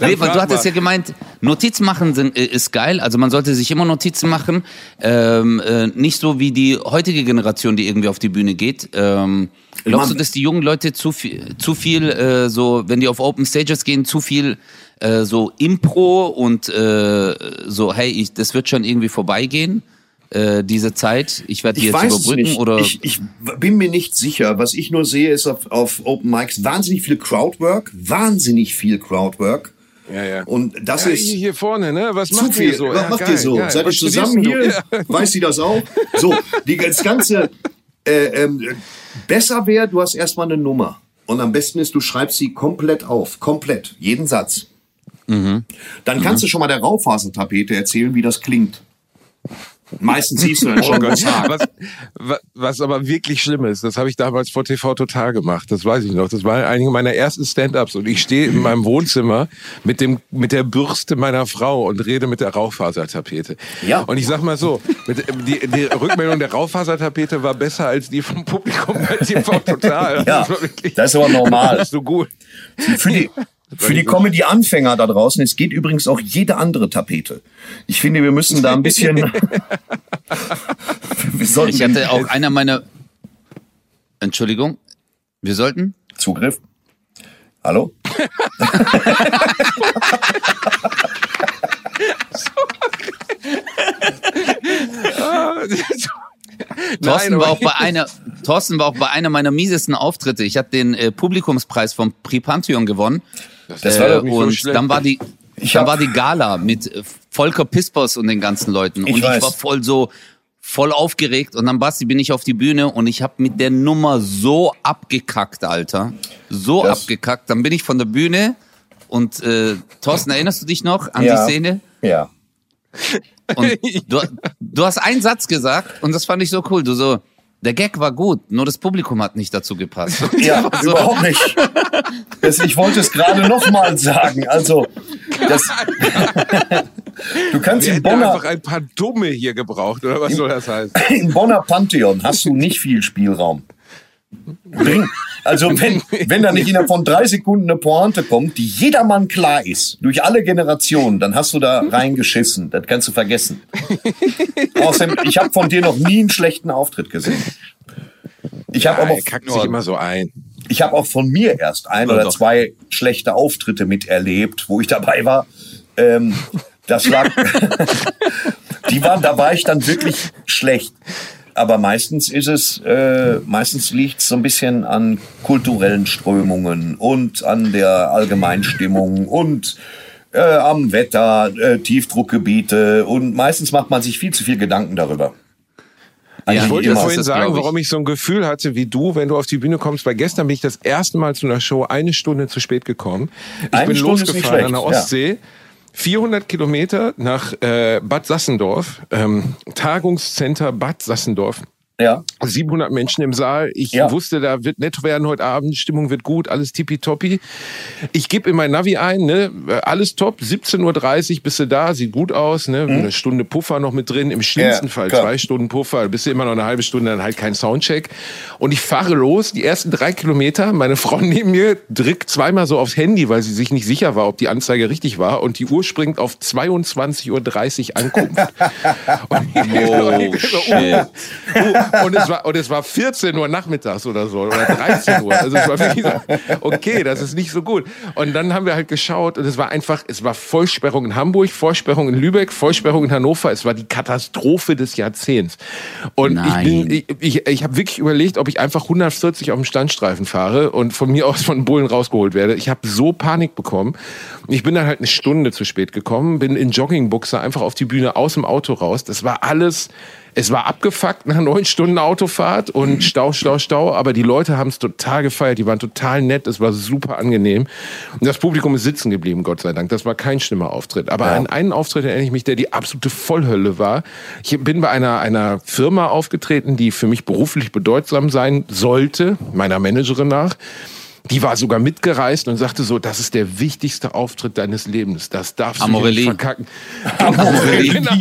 S4: Nee, weil du hattest
S1: mal.
S4: ja gemeint, Notizen machen sind, äh, ist geil. Also man sollte sich immer Notizen machen. Ähm, äh, nicht so wie die heutige Generation, die irgendwie auf die Bühne geht. Ähm, glaubst du, dass die jungen Leute zu viel, zu viel äh, so, wenn die auf Open Stages gehen, zu viel äh, so Impro und äh, so, hey, ich, das wird schon irgendwie vorbeigehen? Äh, diese Zeit, ich werde die
S2: Ich
S4: jetzt überbrücken
S2: nicht.
S4: oder
S2: Ich, ich bin mir nicht sicher. Was ich nur sehe, ist auf, auf Open Mics wahnsinnig viel Crowdwork, wahnsinnig viel Crowdwork.
S1: Ja, ja.
S2: Und das
S1: Ja,
S2: ist
S1: hier hier vorne, ne? Was
S2: zu
S1: macht
S2: viel.
S1: ihr so?
S2: Was
S1: Ja,
S2: macht
S1: geil,
S2: ihr so?
S1: geil.
S2: Seid ihr zusammen hier?
S1: Ja.
S2: Weiß sie das auch? So, die, das Ganze äh, ähm, besser wäre, du hast erstmal eine Nummer. Und am besten ist, du schreibst sie komplett auf. Komplett. Jeden Satz.
S1: Mhm.
S2: Dann kannst du schon mal der Raufasertapete erzählen, wie das klingt. Meistens siehst du dann schon,
S1: Gott.
S2: was
S1: Was, wa- was aber wirklich schlimm ist, das habe ich damals vor TV Total gemacht, das weiß ich noch. Das waren einige meiner ersten Stand-ups und ich stehe in meinem Wohnzimmer mit dem mit der Bürste meiner Frau und rede mit der Raufasertapete.
S2: Ja.
S1: Und ich sag mal so, mit, die, die Rückmeldung der Raufasertapete war besser als die vom Publikum bei TV Total.
S2: Ja,
S1: das, war
S2: das ist aber normal.
S1: Das ist so gut.
S2: Für die, für die Comedy-Anfänger da draußen, es geht übrigens auch jede andere Tapete. Ich finde, wir müssen da ein bisschen. wir sollten
S4: ich hatte auch einer meiner Entschuldigung, wir sollten
S2: Zugriff. Hallo?
S4: Thorsten war auch bei einer Thorsten war auch bei einer meiner miesesten Auftritte. Ich habe den äh, Publikumspreis vom Prix Pantheon gewonnen.
S2: Das war
S4: Äh,
S2: doch
S1: nicht so
S4: und
S1: schlecht.
S4: dann war die
S2: Ich
S4: dann war die Gala mit äh, Volker Pispers und den ganzen Leuten
S2: Ich
S4: und
S2: weiß.
S4: ich war voll so voll aufgeregt und dann Basti bin ich auf die Bühne und ich habe mit der Nummer so abgekackt, Alter. So
S2: Das-
S4: abgekackt. Dann bin ich von der Bühne und äh, Thorsten, erinnerst du dich noch an
S2: Ja.
S4: die Szene?
S2: Ja.
S4: Und du, du hast einen Satz gesagt und das fand ich so cool. Du so, der Gag war gut, nur das Publikum hat nicht dazu gepasst.
S2: Ja, überhaupt nicht. Ich wollte es gerade noch mal sagen. Also, das, du kannst
S1: Wir
S2: im
S1: hätten ja
S2: Bonner,
S1: einfach ein paar Dumme hier gebraucht, oder was soll das heißen?
S2: im Bonner Pantheon hast du nicht viel Spielraum. Bring, also wenn, wenn da nicht innerhalb von drei Sekunden eine Pointe kommt, die jedermann klar ist, durch alle Generationen, dann hast du da reingeschissen. Das kannst du vergessen. Außerdem, ich habe von dir noch nie einen schlechten Auftritt gesehen. Ich habe
S1: Ja,
S2: aber
S1: er kackt sich immer so ein.
S2: Ich habe auch von mir erst ein oder
S4: doch.
S2: zwei schlechte Auftritte miterlebt, wo ich dabei war. Ähm, das lag, die waren, da war ich dann wirklich schlecht. Aber meistens ist es, äh, meistens liegt es so ein bisschen an kulturellen Strömungen und an der Allgemeinstimmung und äh, am Wetter, äh, Tiefdruckgebiete und meistens macht man sich viel zu viel Gedanken darüber.
S4: Ja,
S1: Ich wollte
S4: immer.
S1: vorhin sagen, warum ich so ein Gefühl hatte wie du, wenn du auf die Bühne kommst, weil gestern bin ich das erste Mal zu einer Show eine Stunde zu spät gekommen. Ich
S2: Eine
S1: bin
S2: Stunde
S1: losgefahren an der
S2: schlecht, ja.
S1: Ostsee. 400 Kilometer nach äh, Bad Sassendorf, ähm, Tagungscenter Bad Sassendorf.
S2: Ja.
S1: 700 Menschen im Saal. Ich
S2: Ja.
S1: wusste, da wird nett werden heute Abend. Stimmung wird gut, alles tippitoppi. Ich gebe in mein Navi ein, ne, alles top. 17.30 Uhr bist du da, sieht gut aus, ne, eine Stunde Puffer noch mit drin. Im schlimmsten
S2: Ja,
S1: Fall
S2: klar.
S1: zwei Stunden Puffer, bist du immer noch eine halbe Stunde, dann halt kein Soundcheck. Und ich fahre los, die ersten drei Kilometer. Meine Frau neben mir drückt zweimal so aufs Handy, weil sie sich nicht sicher war, ob die Anzeige richtig war. Und die Uhr springt auf 22.30 Uhr Ankunft. und,
S4: Oh.
S1: Uh, und, es war, und es war 14 Uhr nachmittags oder so, oder 13 Uhr. Also es war wirklich so, okay, das ist nicht so gut. Und dann haben wir halt geschaut und es war einfach, es war Vollsperrung in Hamburg, Vollsperrung in Lübeck, Vollsperrung in Hannover. Es war die Katastrophe des Jahrzehnts. Und
S4: Nein.
S1: ich bin, ich, ich, ich habe wirklich überlegt, ob ich einfach 140 auf dem Standstreifen fahre und von mir aus von Bullen rausgeholt werde. Ich habe so Panik bekommen. Ich bin dann halt eine Stunde zu spät gekommen, bin in Joggingbuchse einfach auf die Bühne aus dem Auto raus. Das war alles Es war abgefuckt nach neun Stunden Autofahrt und Stau, Stau, Stau. Aber die Leute haben es total gefeiert. Die waren total nett. Es war super angenehm. Und das Publikum ist sitzen geblieben, Gott sei Dank. Das war kein schlimmer Auftritt. Aber
S2: Ja.
S1: an einen Auftritt erinnere ich mich, der die absolute Vollhölle war. Ich bin bei einer, einer Firma aufgetreten, die für mich beruflich bedeutsam sein sollte, meiner Managerin nach. Die war sogar mitgereist und sagte so, das ist der wichtigste Auftritt deines Lebens. Das darfst du
S4: Amorelie.
S1: nicht verkacken.
S4: Amorelie.
S1: Genau.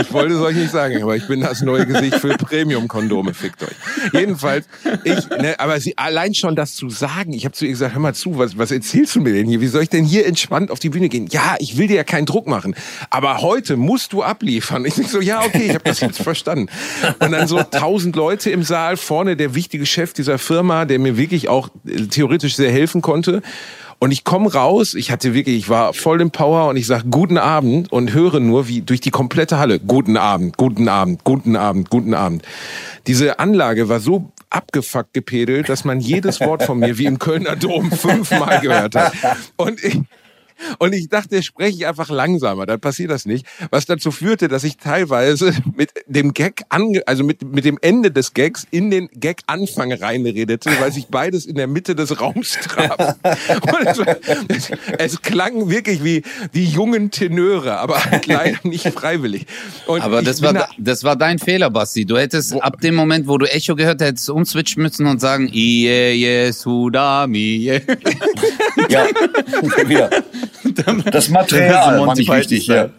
S1: Ich wollte es euch nicht sagen, aber ich bin das neue Gesicht für Premium-Kondome, fickt euch. Jedenfalls, ich, ne, aber sie, allein schon das zu sagen, ich habe zu ihr gesagt, hör mal zu, was, was erzählst du mir denn hier? Wie soll ich denn hier entspannt auf die Bühne gehen? Ja, ich will dir ja keinen Druck machen, aber heute musst du abliefern. Ich denk so, ja, okay, ich habe das jetzt verstanden. Und dann so tausend Leute im Saal, vorne der wichtige Chef dieser Firma, der mir wirklich auch äh, theoretisch sehr helfen konnte. Und ich komme raus, ich hatte wirklich, ich war voll im Power und ich sag guten Abend und höre nur wie durch die komplette Halle guten Abend, guten Abend, guten Abend, guten Abend. Diese Anlage war so abgefuckt gepedelt, dass man jedes Wort von mir wie im Kölner Dom fünfmal gehört hat. Und ich, und ich dachte, spreche ich einfach langsamer, dann passiert das nicht. Was dazu führte, dass ich teilweise mit dem Gag, ange also mit, mit dem Ende des Gags in den Gag-Anfang reinredete, weil sich beides in der Mitte des Raums traf. Und es, es, es klang wirklich wie die jungen Tenöre, aber halt leider nicht freiwillig. Und
S4: Aber das war,
S1: da-
S4: da- das war dein Fehler, Basti. Du hättest ab dem Moment, wo du Echo gehört hättest, umswitchen müssen und sagen, Iye, Yesudami. ye."
S2: Ja, wieder. Das Material war nicht
S4: Monty
S2: wichtig. Ja.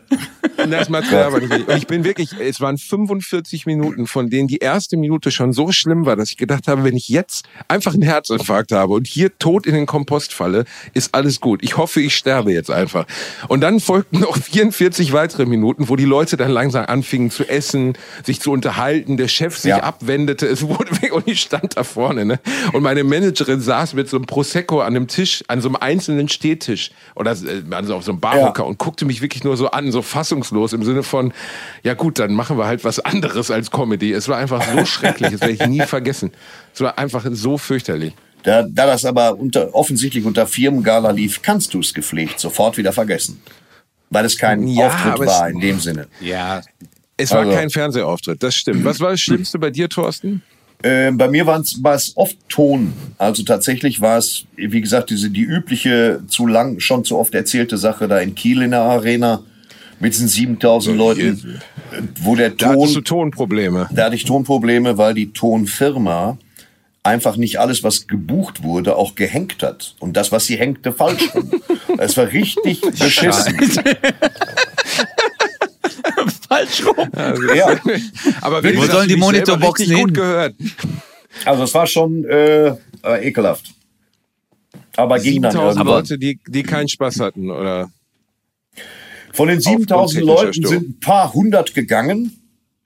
S1: Das Material war nicht wichtig. Und ich bin wirklich, es waren 45 Minuten, von denen die erste Minute schon so schlimm war, dass ich gedacht habe, wenn ich jetzt einfach einen Herzinfarkt habe und hier tot in den Kompost falle, ist alles gut. Ich hoffe, ich sterbe jetzt einfach. Und dann folgten noch 44 weitere Minuten, wo die Leute dann langsam anfingen zu essen, sich zu unterhalten, der Chef sich
S2: Ja.
S1: abwendete, es wurde weg und ich stand da vorne. Ne? Und meine Managerin saß mit so einem Prosecco an einem Tisch, an so einem einzelnen Stehtisch oder äh, also auf so einem Barhocker
S2: Ja.
S1: und guckte mich wirklich nur so an, so fassungslos im Sinne von, ja gut, dann machen wir halt was anderes als Comedy. Es war einfach so schrecklich, das werde ich nie vergessen. Es war einfach so fürchterlich.
S2: Da, da das aber unter, offensichtlich unter Firmengala lief, kannst du es gepflegt sofort wieder vergessen. Weil es kein
S1: Ja,
S2: Auftritt war
S1: es-
S2: in dem Sinne.
S4: Ja,
S1: Es war
S2: Also-
S1: kein Fernsehauftritt, das stimmt. Was war das Schlimmste bei dir, Thorsten?
S2: Äh, bei mir war es oft Ton. Also tatsächlich war es, wie gesagt, diese die übliche, zu lang, schon zu oft erzählte Sache da in Kiel in der Arena mit diesen 7000 Leuten, wo der
S1: Da hattest du
S2: Ton,
S1: Tonprobleme.
S2: da hatte ich Tonprobleme, weil die Tonfirma einfach nicht alles, was gebucht wurde, auch gehängt hat. Und das, was sie hängte, falsch. Es war richtig beschissen.
S4: falsch rum.
S2: Ja.
S1: Aber
S4: Wo
S1: du das
S4: sollen die Monitorboxen
S1: gut
S4: hin?
S1: gehört.
S2: Also es war schon äh, äh, ekelhaft. Aber ging dann
S1: 7000
S2: irgendwann.
S1: Leute, die, die keinen Spaß hatten, oder?
S2: Von den 7000
S1: Aufgrund technischer
S2: Leuten sind ein paar hundert gegangen,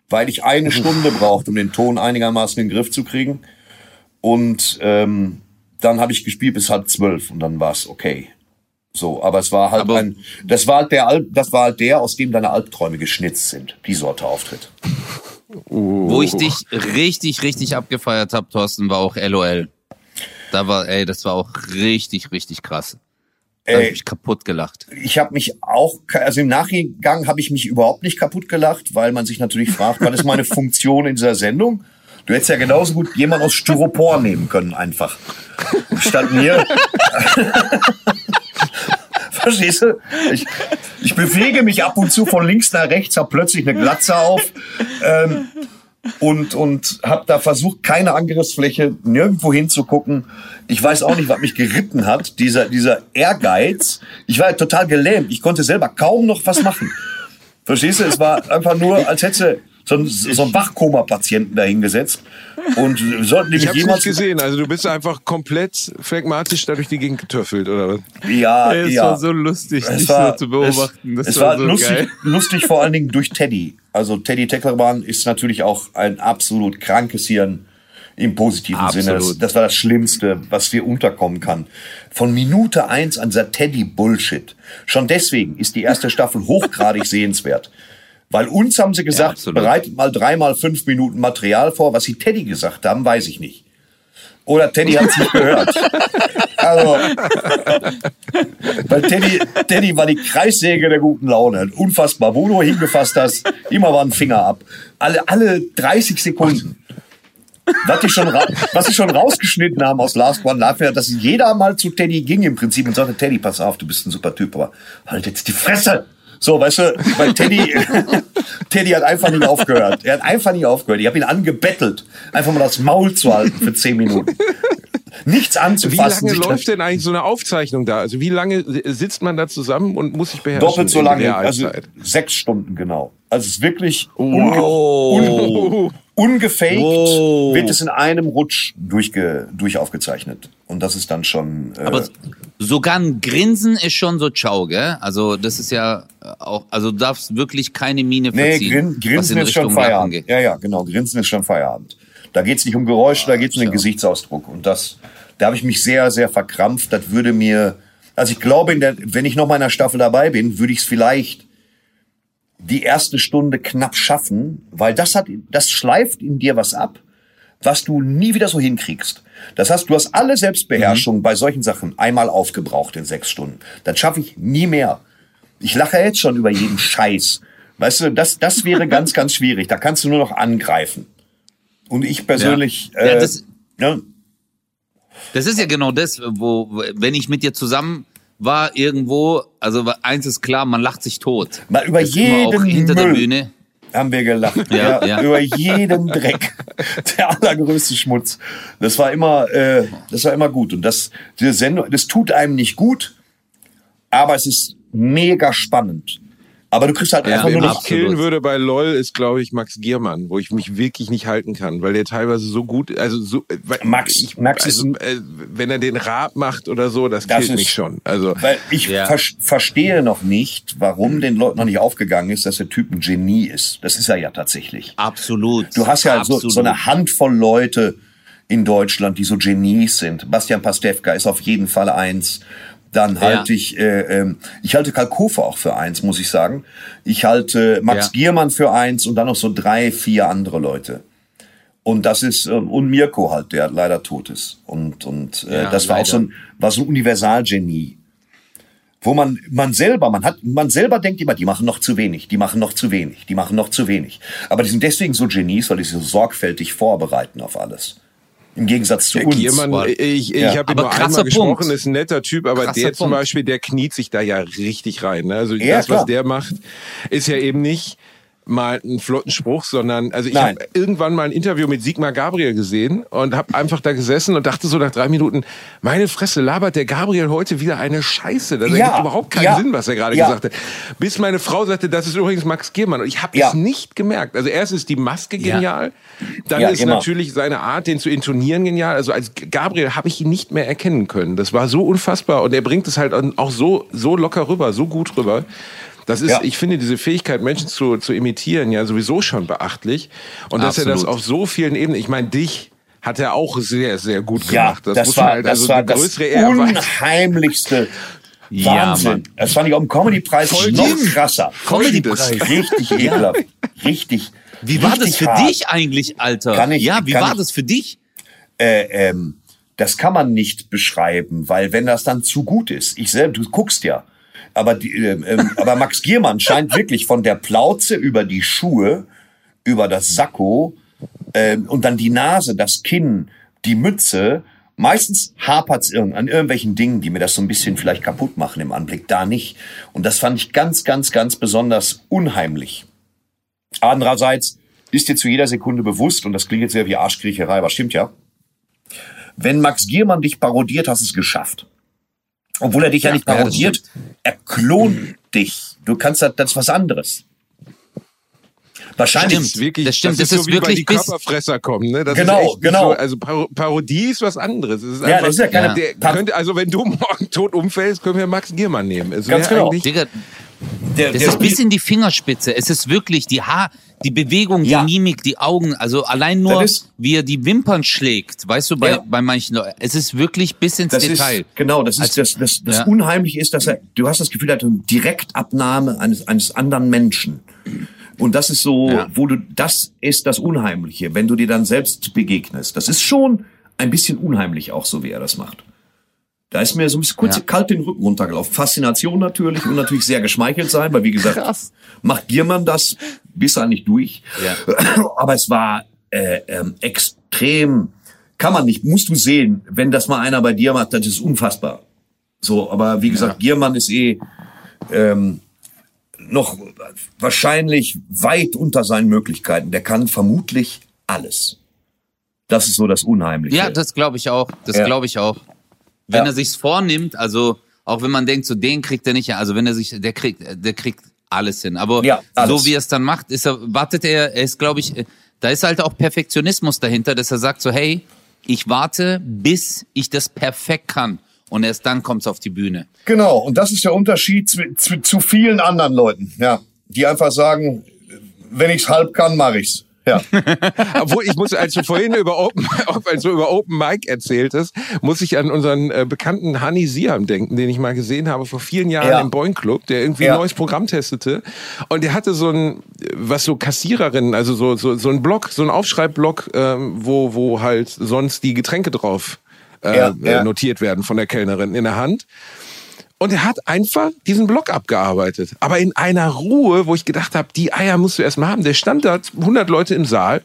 S2: weil ich eine Stunde brauchte, um den Ton einigermaßen in den Griff zu kriegen. Und ähm, dann habe ich gespielt bis halb zwölf und dann war es okay. So, aber es war halt
S4: Aber-
S2: ein, das war halt der, Alb, das war halt der, aus dem deine Albträume geschnitzt sind. Die Sorte Auftritt.
S4: Wo ich dich richtig, richtig abgefeiert habe, Thorsten, war auch LOL. Da war, ey, das war auch richtig, richtig krass. Da hab
S2: Ey.
S4: ich mich kaputt gelacht.
S2: Ich habe mich auch, also im Nachgang habe ich mich überhaupt nicht kaputt gelacht, weil man sich natürlich fragt, was ist meine Funktion in dieser Sendung? Du hättest ja genauso gut jemand aus Styropor nehmen können, einfach. Statt mir. Verstehst du? Ich, ich bewege mich ab und zu von links nach rechts, habe plötzlich eine Glatze auf ähm, und, und habe da versucht, keine Angriffsfläche nirgendwo hinzugucken. Ich weiß auch nicht, was mich geritten hat, dieser, dieser Ehrgeiz. Ich war total gelähmt. Ich konnte selber kaum noch was machen. Verstehst du? Es war einfach nur, als hätte so ein, so ein Wachkoma-Patienten dahingesetzt. Und sollten die
S1: Ich hab's nicht gesehen. Also du bist einfach komplett phlegmatisch da durch die Gegend getöffelt, oder was?
S2: Ja,
S4: Es
S2: ja.
S4: war so lustig,
S2: Es
S4: dich
S2: war,
S4: so zu beobachten.
S2: Es,
S4: Das
S2: es
S4: war,
S2: war,
S4: so
S2: lustig,
S4: geil.
S2: lustig vor allen Dingen durch Teddy. Also Teddy Tecklerbahn ist natürlich auch ein absolut krankes Hirn im positiven Sinne. Das,
S4: Absolut.
S2: das war das Schlimmste, was dir unterkommen kann. Von Minute eins an dieser Teddy-Bullshit. Schon deswegen ist die erste Staffel hochgradig sehenswert. Weil uns haben sie gesagt,
S4: absolut.
S2: bereitet mal dreimal fünf Minuten Material vor. Was sie Teddy gesagt haben, weiß ich nicht. oder Teddy hat es nicht gehört. Also, weil Teddy, Teddy war die Kreissäge der guten Laune. Unfassbar. Wo du hingefasst hast, immer war ein Finger ab. Alle, alle 30 Sekunden. Was die, schon was sie schon rausgeschnitten haben aus Last One Live, dass jeder mal zu Teddy ging im Prinzip und sagte, Teddy, pass auf, du bist ein super Typ, aber halt jetzt die Fresse. So, weißt du, weil Teddy, Teddy hat einfach nicht aufgehört. Er hat einfach nicht aufgehört. Ich habe ihn angebettelt, einfach mal das Maul zu halten für zehn Minuten. Nichts
S1: Wie
S2: anzufassen.
S1: lange
S2: sich
S1: läuft denn eigentlich so eine Aufzeichnung da? Also wie lange sitzt man da zusammen und muss sich beherrschen?
S2: doppelt so lange, also sechs Stunden genau. Also es ist wirklich
S4: Oh.
S2: unge un ungefaked,
S4: Wow.
S2: wird es in einem Rutsch durchge durch aufgezeichnet. Und das ist dann schon. Äh,
S4: Aber sogar ein Grinsen ist schon so ciao, gell? Also das ist ja auch, also du darfst wirklich keine Miene
S2: nee,
S4: verziehen.
S2: Grin,
S4: was
S2: Grinsen
S4: in
S2: ist schon
S4: Richtung
S2: Feierabend.
S4: geht.
S2: Ja, ja, genau. Grinsen ist schon Feierabend. Da geht's nicht um Geräusche, da geht's um den. Gesichtsausdruck. Und das, da habe ich mich sehr, sehr verkrampft. Das würde mir, also ich glaube, der, wenn ich noch mal in der Staffel dabei bin, würde ich es vielleicht die erste Stunde knapp schaffen, weil das hat, das schleift in dir was ab, was du nie wieder so hinkriegst. Das heißt, du hast alle Selbstbeherrschung bei solchen Sachen einmal aufgebraucht in sechs Stunden. Das schaffe ich nie mehr. Ich lache jetzt schon über jeden Scheiß. Weißt du, das, das wäre ganz, ganz schwierig. Da kannst du nur noch angreifen. Und ich persönlich,
S4: Ja,
S2: äh,
S4: das-
S2: ne,
S4: Das ist ja genau das, wo- wenn ich mit dir zusammen war irgendwo, also eins ist klar, man lacht sich tot.
S2: mal über
S4: ist
S2: jeden
S4: hinter der
S2: Müll
S4: Bühne.
S2: haben wir gelacht.
S4: Ja,
S2: Ja,
S4: ja.
S2: Über jeden Dreck. Der allergrößte Schmutz. Das war immer, äh, das war immer gut. Und das, diese Sendung, das tut einem nicht gut, aber es ist mega spannend. Aber du kriegst halt
S4: Ja,
S2: einfach nur
S4: absolut.
S1: killen würde bei LOL ist, glaube ich, Max Giermann, wo ich mich wirklich nicht halten kann, weil der teilweise so gut, also so, äh, weil
S2: Max-
S1: ich,
S2: Max ist-
S1: also, äh, wenn er den Rab macht oder so, das,
S2: Das
S1: killt
S2: ist-
S1: mich schon. Also
S2: weil ich
S4: Ja.
S2: ver verstehe noch nicht, warum den Leuten noch nicht aufgegangen ist, dass der Typ ein Genie ist. Das ist er ja tatsächlich.
S4: Absolut.
S2: Du hast ja so, so eine Handvoll Leute in Deutschland, die so Genies sind. Bastian Pastewka ist auf jeden Fall eins. Dann halte ich, äh, ähm, ich halte Kalkofe auch für eins, muss ich sagen. Ich halte Max
S4: Ja.
S2: Giermann für eins und dann noch so drei, vier andere Leute. Und das ist, ähm, und Mirko halt, der leider tot ist. Und, und äh,
S4: Ja,
S2: das war auch
S4: leider.
S2: so ein, war so ein Universalgenie. Wo man, man selber, man hat, man selber denkt immer, die machen noch zu wenig, die machen noch zu wenig, die machen noch zu wenig. Aber die sind deswegen so Genies, weil die sich so sorgfältig vorbereiten auf alles. Im Gegensatz zu
S1: Der
S2: uns.
S1: Giermann,
S4: Boah.
S1: ich, ich
S2: Ja.
S1: habe nur einmal gesprochen,
S4: Punkt.
S1: ist ein netter Typ, aber
S4: Krasser
S1: der zum
S4: Punkt.
S1: Beispiel, der kniet sich da ja richtig rein. Ne? Also
S2: Ja,
S1: das,
S2: klar.
S1: was der macht, ist ja eben nicht mal einen flotten Spruch, sondern also ich habe irgendwann mal ein Interview mit Sigmar Gabriel gesehen und habe einfach da gesessen und dachte so nach drei Minuten, meine Fresse, labert der Gabriel heute wieder eine Scheiße. Das
S2: Ja,
S1: ergibt überhaupt keinen
S2: ja,
S1: Sinn, was er gerade
S2: ja.
S1: gesagt hat. Bis meine Frau sagte, das ist übrigens Max Giermann und ich habe es nicht gemerkt. Also erst ist die Maske genial, dann ist
S2: immer.
S1: natürlich seine Art, den zu intonieren, genial. Also als Gabriel habe ich ihn nicht mehr erkennen können. Das war so unfassbar und er bringt es halt auch so so locker rüber, so gut rüber. Das ist,
S2: Ja.
S1: ich finde, diese Fähigkeit, Menschen zu, zu imitieren, ja sowieso schon beachtlich. Und dass er das
S4: Absolut.
S1: auf so vielen Ebenen, ich meine, dich hat er auch sehr, sehr gut
S2: ja,
S1: gemacht.
S2: das,
S1: muss
S2: war,
S1: man halt,
S2: das
S1: also
S2: war
S1: eine
S2: das
S1: größere Ehrweise.
S2: unheimlichste
S4: Ja,
S2: Wahnsinn.
S4: Mann.
S2: das fand ich auch im Comedy-Preis noch krasser.
S1: Folgendes.
S2: Richtig ekelhaft. Richtig.
S4: Wie war das für
S2: hart.
S4: dich eigentlich, Alter?
S2: Kann ich-
S4: ja, wie
S2: kann
S4: war
S2: ich-
S4: das für dich?
S2: äh, ähm, das kann man nicht beschreiben, weil wenn das dann zu gut ist, ich selbst, du guckst ja, aber, die, ähm, ähm, aber Max Giermann scheint wirklich von der Plauze über die Schuhe, über das Sakko ähm, und dann die Nase, das Kinn, die Mütze. Meistens hapert's irgend, an irgendwelchen Dingen, die mir das so ein bisschen vielleicht kaputt machen im Anblick. Da nicht. Und das fand ich ganz, ganz, ganz besonders unheimlich. Andererseits ist dir zu jeder Sekunde bewusst, und das klingt jetzt sehr wie Arschkriecherei, aber stimmt ja, wenn Max Giermann dich parodiert, hast es geschafft. Obwohl er dich ja, nicht
S4: ja, das
S2: parodiert, er klont dich. Du kannst das, das ist was anderes. Wahrscheinlich.
S1: Das ist wirklich,
S4: das stimmt,
S1: das
S4: das
S1: ist so
S4: ist
S1: wie bei
S4: wirklich
S1: die Körperfresser kommen. Ne? Das
S2: Genau,
S1: ist echt
S2: genau.
S1: So, also Paro Parodie ist was anderes. Es ist
S2: Ja,
S1: einfach,
S2: das ist ja keine-
S1: der
S2: Par-
S1: könnte, also wenn du morgen tot umfällst, können wir Max Giermann nehmen. Es
S2: Ganz genau.
S1: eigentlich-
S4: Digga,
S2: Der,
S4: das
S2: der,
S4: ist bis in die Fingerspitze. Es ist wirklich die Haar, die Bewegung, die
S2: Ja.
S4: Mimik, die Augen. Also allein nur, wie er die Wimpern schlägt. Weißt du, bei,
S2: Ja.
S4: bei manchen Leuten. Es ist wirklich bis ins
S2: das
S4: Detail.
S2: ist, genau, das ist,
S4: Also,
S2: das, das, das
S4: ja.
S2: Unheimliche ist, dass er, du hast das Gefühl, er hat eine Direktabnahme eines, eines anderen Menschen. Und das ist so, wo du, das ist das Unheimliche, wenn du dir dann selbst begegnest. Das ist schon ein bisschen unheimlich auch so, wie er das macht. Da ist mir so ein bisschen kurz
S4: Ja.
S2: kalt den Rücken runtergelaufen. Faszination natürlich und natürlich sehr geschmeichelt sein, weil wie gesagt,
S4: Krass.
S2: macht Giermann das bis er nicht durch. Aber es war äh, ähm, extrem, kann man nicht, musst du sehen, wenn das mal einer bei dir macht, das ist unfassbar. So, aber wie gesagt, Giermann ist eh ähm, noch wahrscheinlich weit unter seinen Möglichkeiten. Der kann vermutlich alles. Das ist so das Unheimliche.
S4: Ja, das glaube ich auch. Das
S2: Ja.
S4: glaube ich auch. Wenn
S2: Ja.
S4: er sich's vornimmt, also auch wenn man denkt, so den kriegt er nicht, hin, also wenn er sich, der kriegt, der kriegt alles hin. Aber
S2: Ja, alles.
S4: so wie er es dann macht, ist er, wartet er, er ist, glaube ich, da ist halt auch Perfektionismus dahinter, dass er sagt so, hey, ich warte, bis ich das perfekt kann. Und erst dann kommt's auf die Bühne.
S2: Genau, und das ist der Unterschied zu, zu, zu vielen anderen Leuten, ja, die einfach sagen, wenn ich's halb kann, mach ich's. Ja.
S1: Obwohl ich muss, als du vorhin über Open, als du über Open Mic erzähltest, muss ich an unseren äh, bekannten Hani Siam denken, den ich mal gesehen habe vor vielen Jahren
S2: Ja.
S1: im Boing Club, der irgendwie
S2: Ja.
S1: ein neues Programm testete. Und der hatte so ein, was so Kassiererinnen, also so, so, so ein Block, so ein Aufschreibblock, ähm, wo, wo halt sonst die Getränke drauf äh,
S2: Ja, ja.
S1: äh, notiert werden von der Kellnerin in der Hand. Und er hat einfach diesen Block abgearbeitet. Aber in einer Ruhe, wo ich gedacht habe, die Eier musst du erst mal haben. Der stand da, 100 Leute im Saal.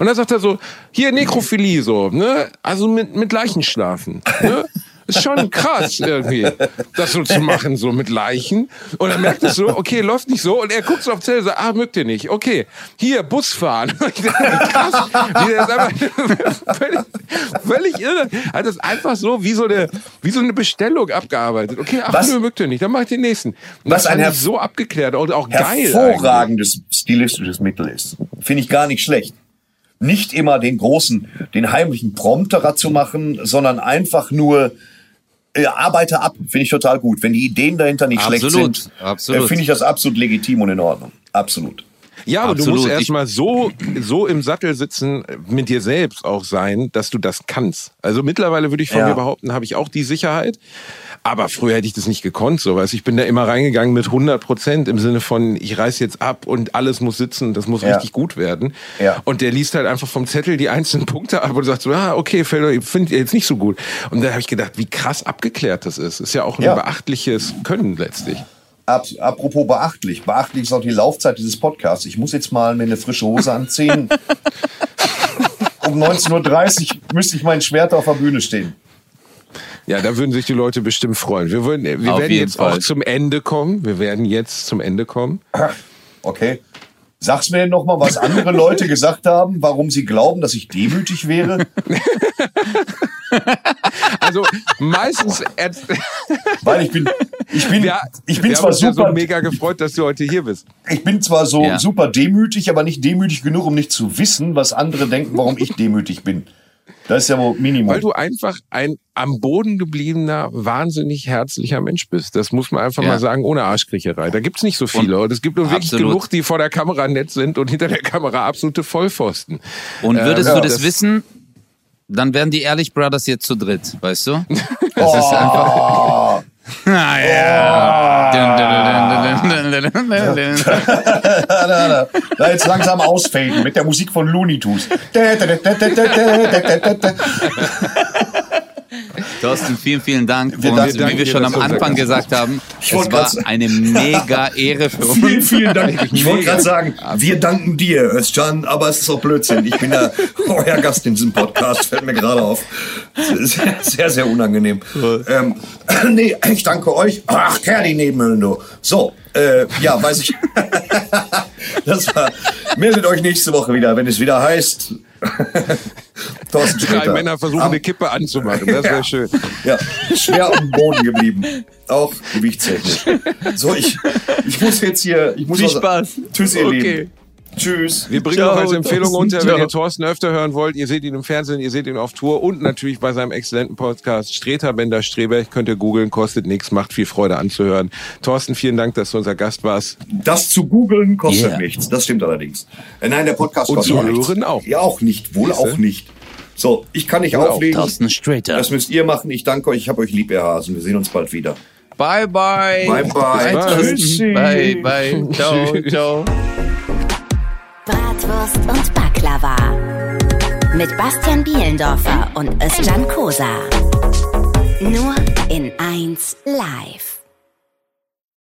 S1: Und dann sagt er so, hier Nekrophilie so, ne? Also mit, mit Leichen schlafen. Ne? Ist schon krass irgendwie, das so zu machen, so mit Leichen. Und dann merkt es so, okay, läuft nicht so. Und er guckt so auf Zelle und sagt, ah, mögt ihr nicht. Okay, hier, Bus fahren. Krass, wie der ist einfach völlig, völlig irre. Hat das einfach so wie so eine, wie so eine Bestellung abgearbeitet. Okay, ach,
S2: Was-
S1: nö, mögt ihr nicht, dann mach ich den nächsten. Und
S2: Was ein
S1: so abgeklärt und auch geil. eigentlich.
S2: hervorragendes stilistisches Mittel ist. Finde ich gar nicht schlecht. Nicht immer den großen, den heimlichen Prompterer zu machen, sondern einfach nur äh, arbeite ab. Finde ich total gut. Wenn die Ideen dahinter nicht schlecht
S4: Absolut,
S2: sind,
S4: absolut.
S2: äh, finde ich das absolut legitim und in Ordnung. Absolut.
S1: Ja, aber du
S4: Absolut.
S1: musst
S4: Ich-
S1: erstmal so, so im Sattel sitzen, mit dir selbst auch sein, dass du das kannst. Also mittlerweile würde ich von
S2: Ja.
S1: mir behaupten, habe ich auch die Sicherheit. Aber früher hätte ich das nicht gekonnt, so weißt. Ich bin da immer reingegangen mit 100 Prozent im Sinne von, ich reiß jetzt ab und alles muss sitzen, das muss
S2: Ja.
S1: richtig gut werden.
S2: Ja.
S1: Und der liest halt einfach vom Zettel die einzelnen Punkte ab und sagt so, ah, okay, finde ich jetzt nicht so gut. Und da habe ich gedacht, wie krass abgeklärt das ist. Ist ja auch ein
S2: Ja.
S1: beachtliches Können letztlich.
S2: Apropos beachtlich. Beachtlich ist auch die Laufzeit dieses Podcasts. Ich muss jetzt mal mir eine frische Hose anziehen. um 19.30 Uhr müsste ich mein Schwert auf der Bühne stehen.
S1: Ja, da würden sich die Leute bestimmt freuen. Wir, würden, wir
S4: Auf
S1: werden jetzt auch
S4: Fall.
S1: zum Ende kommen. Wir werden jetzt zum Ende kommen.
S2: Okay. Sag's mir noch mal, was andere Leute gesagt haben, warum sie glauben, dass ich demütig wäre.
S1: Also meistens,
S2: Weil ich bin, ich bin,
S1: wir,
S2: ich bin
S1: wir
S2: zwar
S1: haben uns ja
S2: super,
S1: so mega gefreut, dass du heute hier bist.
S2: ich bin zwar so
S4: Ja.
S2: super demütig, aber nicht demütig genug, um nicht zu wissen, was andere denken, warum ich demütig bin. Das ist ja wohl Minimum.
S1: Weil du einfach ein am Boden gebliebener, wahnsinnig herzlicher Mensch bist. Das muss man einfach
S4: Ja.
S1: mal sagen, ohne Arschkriecherei. Da gibt's nicht so viele. Und es gibt nur wirklich
S4: Absolut.
S1: genug, die vor der Kamera nett sind und hinter der Kamera absolute Vollpfosten.
S4: Und würdest
S1: Ähm,
S4: du
S1: ja,
S4: das,
S1: das-
S4: wissen, dann wären die Ehrlich Brothers jetzt zu dritt, weißt du? Das
S2: Oh.
S4: ist einfach. Ah, ja.
S2: Da jetzt langsam ausfaden mit der Musik von Looney Tunes.
S4: Thorsten, vielen, vielen Dank.
S2: Wir
S4: Und
S2: danken
S4: wie wir schon am Anfang gesagt haben,
S2: Ich
S4: es war eine mega Ehre für
S2: Vielen,
S4: uns.
S2: vielen Dank. Ich wollte gerade sagen, wir danken dir, Özcan, aber es ist doch Blödsinn. Ich bin ja euer Gast in diesem Podcast, fällt mir gerade auf. Sehr, sehr, sehr unangenehm. Ähm, nee, ich danke euch. Ach, Kerli Nebenhöhlen, du. So, äh, ja, weiß ich. das war, meldet euch nächste Woche wieder, wenn es wieder heißt. Thorsten
S1: Drei
S2: Sträter.
S1: Männer versuchen,
S2: Am-
S1: eine Kippe anzumachen. Das wäre
S2: Ja.
S1: schön.
S2: Ja, schwer auf dem Boden geblieben. Auch gewichtstechnisch. So, ich, ich muss jetzt hier. Ich muss
S4: Viel
S2: was-
S4: Spaß.
S2: Tschüss, ihr
S4: Okay.
S2: Lieben. Tschüss.
S1: Wir bringen
S4: Ciao,
S1: noch als Empfehlung
S4: Thorsten.
S1: unter, wenn
S4: Ciao.
S1: ihr Thorsten öfter hören wollt. Ihr seht ihn im Fernsehen, ihr seht ihn auf Tour und natürlich bei seinem exzellenten Podcast Streter Bender Streberg. Könnt ihr googeln, kostet nichts, macht viel Freude anzuhören. Thorsten, vielen Dank, dass du unser Gast warst.
S2: Das zu googeln kostet
S4: Yeah.
S2: nichts. Das stimmt allerdings. Äh, nein, der Podcast
S1: Und
S2: kostet
S1: zu
S2: nichts.
S1: hören auch.
S2: Ja, auch nicht. Wohl
S1: Siehste?
S2: auch nicht. So, ich kann nicht
S1: Wohl
S2: auflegen.
S4: Thorsten Sträter.
S2: Das müsst ihr machen. Ich danke euch. Ich habe euch lieb, ihr Hasen. Wir sehen uns bald wieder.
S4: Bye, bye.
S2: Bye, bye.
S1: Bye.
S4: Bye, bye. Ciao, ciao.
S3: Bratwurst und Baklava. Mit Bastian Bielendorfer und Özcan Kosa. Nur in 1 Live.